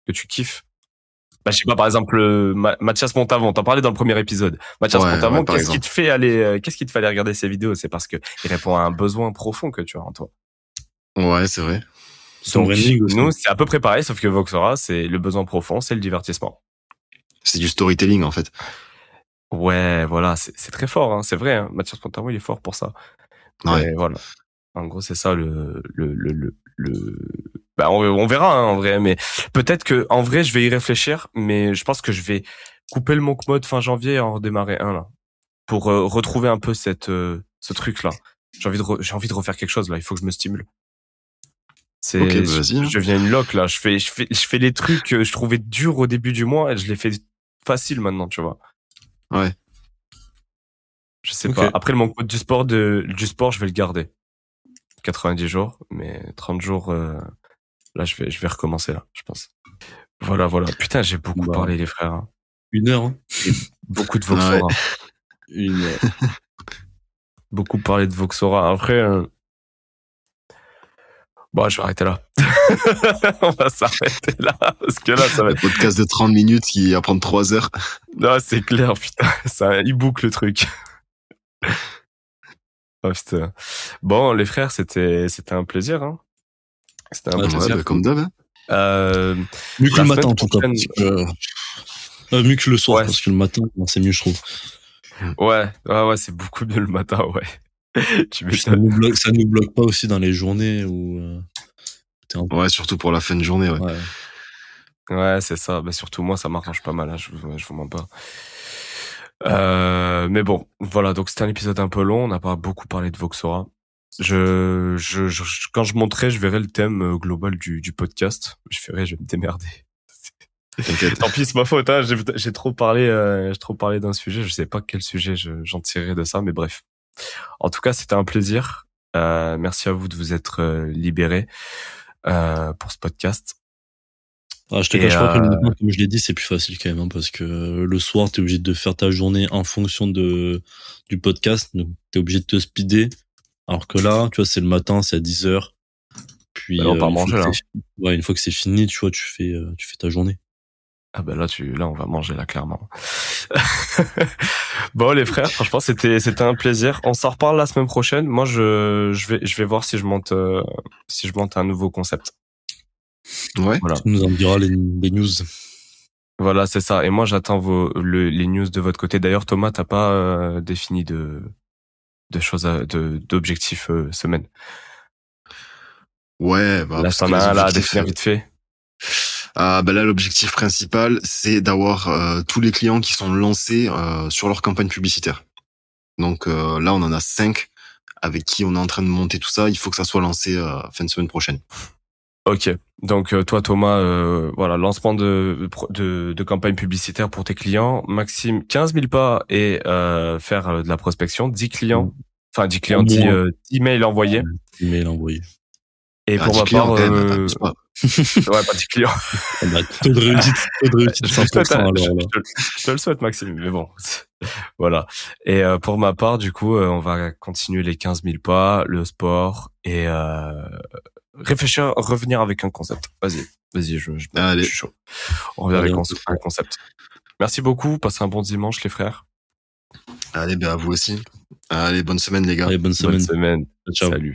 que tu kiffes? Bah, je sais pas, par exemple, Ma- Mathias Montavon, t'en parlais dans le premier épisode. Mathias Ouais, Montavon, ouais, qu'est-ce qui te fait aller, qu'est-ce qui te fait aller regarder ses vidéos? C'est parce que il répond à un besoin profond que tu as en toi. Ouais, c'est vrai. Son Donc, nous, c'est à peu près pareil, sauf que Voxora, c'est le besoin profond, c'est le divertissement. C'est du storytelling en fait. Ouais, voilà, c'est très fort, hein, c'est vrai. Hein. Mathias il est fort pour ça. Ouais. Mais voilà. En gros, c'est ça le le le le. le... Bah, on, on verra hein, en vrai, mais peut-être que en vrai, je vais y réfléchir, mais je pense que je vais couper le monk mode fin janvier et en redémarrer un là pour euh, retrouver un peu cette euh, ce truc là. J'ai envie de j'ai envie de refaire quelque chose là. Il faut que je me stimule. C'est Ok, bah, vas-y, hein. je, je deviens une loque là. Je fais je fais je fais les trucs que je trouvais durs au début du mois et je les fais facile maintenant, tu vois. Ouais. Je sais Ok. pas. Après le mode du sport de du sport, je vais le garder. 90 jours, mais 30 jours euh, là je vais je vais recommencer là, je pense. Voilà voilà. Putain, j'ai beaucoup Bah. parlé les frères. hein. Une heure, hein. Beaucoup de Ouais. Voxora. Une heure. <laughs> beaucoup parlé de Voxora. Après, euh... bon, je vais arrêter là. <laughs> On va s'arrêter là parce que là, ça va Un être. podcast de 30 minutes qui va prendre 3 heures. Non, c'est clair, putain, ça, il boucle le truc. Oh, putain. Bon, les frères, c'était, c'était un plaisir. Hein. C'était un Ouais, Ouais, plaisir. bah, comme d'hab. hein. Euh, Mieux que le matin, en tout cas. prochaine- parce que, euh, mieux que le soir, Ouais. parce que le matin, non, c'est mieux, je trouve. ouais, ouais, ouais, c'est beaucoup mieux le matin, ouais. <laughs> tu ça nous bloque, ça nous bloque pas aussi dans les journées où euh, peu. Ouais, surtout pour la fin de journée, ouais. Ouais. Ouais, c'est ça. Bah, surtout moi, ça m'arrange pas mal. Hein. Je, vous- je vous mens pas. Euh, mais bon, voilà. Donc c'était un épisode un peu long. On n'a pas beaucoup parlé de Voxora. Je, je, je- je- quand je monterai, je verrai le thème euh, global du, du podcast. Je ferai, je vais me démerder. <laughs> Tant pis, c'est ma faute. Hein. J'ai, trop parlé, euh, j'ai trop parlé d'un sujet. Je sais pas quel sujet je- j'en tirerai de ça, mais bref. En tout cas, c'était un plaisir. Euh, merci à vous de vous être euh, libérés euh, pour ce podcast. Ah, je te cache pas que le euh, matin, comme je l'ai dit, c'est plus facile quand même, hein, parce que le soir, t'es obligé de faire ta journée en fonction de du podcast, donc t'es obligé de te speeder. Alors que là, tu vois, c'est le matin, c'est à 10 heures. Puis, Bah, on part manger, que là. c'est fini- Ouais, une fois que c'est fini, tu vois, tu fais, tu fais ta journée. Ah ben là tu là on va manger là clairement. <laughs> bon les frères, franchement c'était c'était un plaisir. On s'en reparle la semaine prochaine. Moi je je vais je vais voir si je monte euh, si je monte un nouveau concept. Ouais. Voilà. Tu nous en diras les, les news. Voilà, c'est ça. Et moi j'attends vos le, les news de votre côté. D'ailleurs Thomas, t'as pas euh, défini de de choses à- de d'objectifs euh, semaine? Ouais, bah, là t'en as un là à définir euh, vite fait. Ah, bah là, l'objectif principal, c'est d'avoir euh, tous les clients qui sont lancés euh, sur leur campagne publicitaire. Donc euh, là, on en a cinq avec qui on est en train de monter tout ça. Il faut que ça soit lancé euh, fin de semaine prochaine. Ok. Donc toi Thomas, euh, voilà lancement de, de de campagne publicitaire pour tes clients. Maxime, 15 000 pas et euh, faire de la prospection. 10 clients, enfin 10 clients, Au 10, moins. euh, 10 mails envoyés. Et pour 10 ma part, euh, pas. <laughs> ouais pas 10 clients. Ah bah, taux de réussite, taux de réussite je, te le souhaite, 100% hein, alors je- là. je te, je te le souhaite Maxime, mais bon, <laughs> voilà. Et euh, pour ma part, du coup, euh, on va continuer les 15 000 pas, le sport et euh, réfléchir, revenir avec un concept. Vas-y, vas-y, je, je, Allez. je suis chaud. On revient avec un, un concept. Merci beaucoup, passez un bon dimanche les frères. Allez, ben à vous aussi. Allez, bonne semaine les gars. Allez, bonne Bonne semaine. semaine. Ciao. Salut.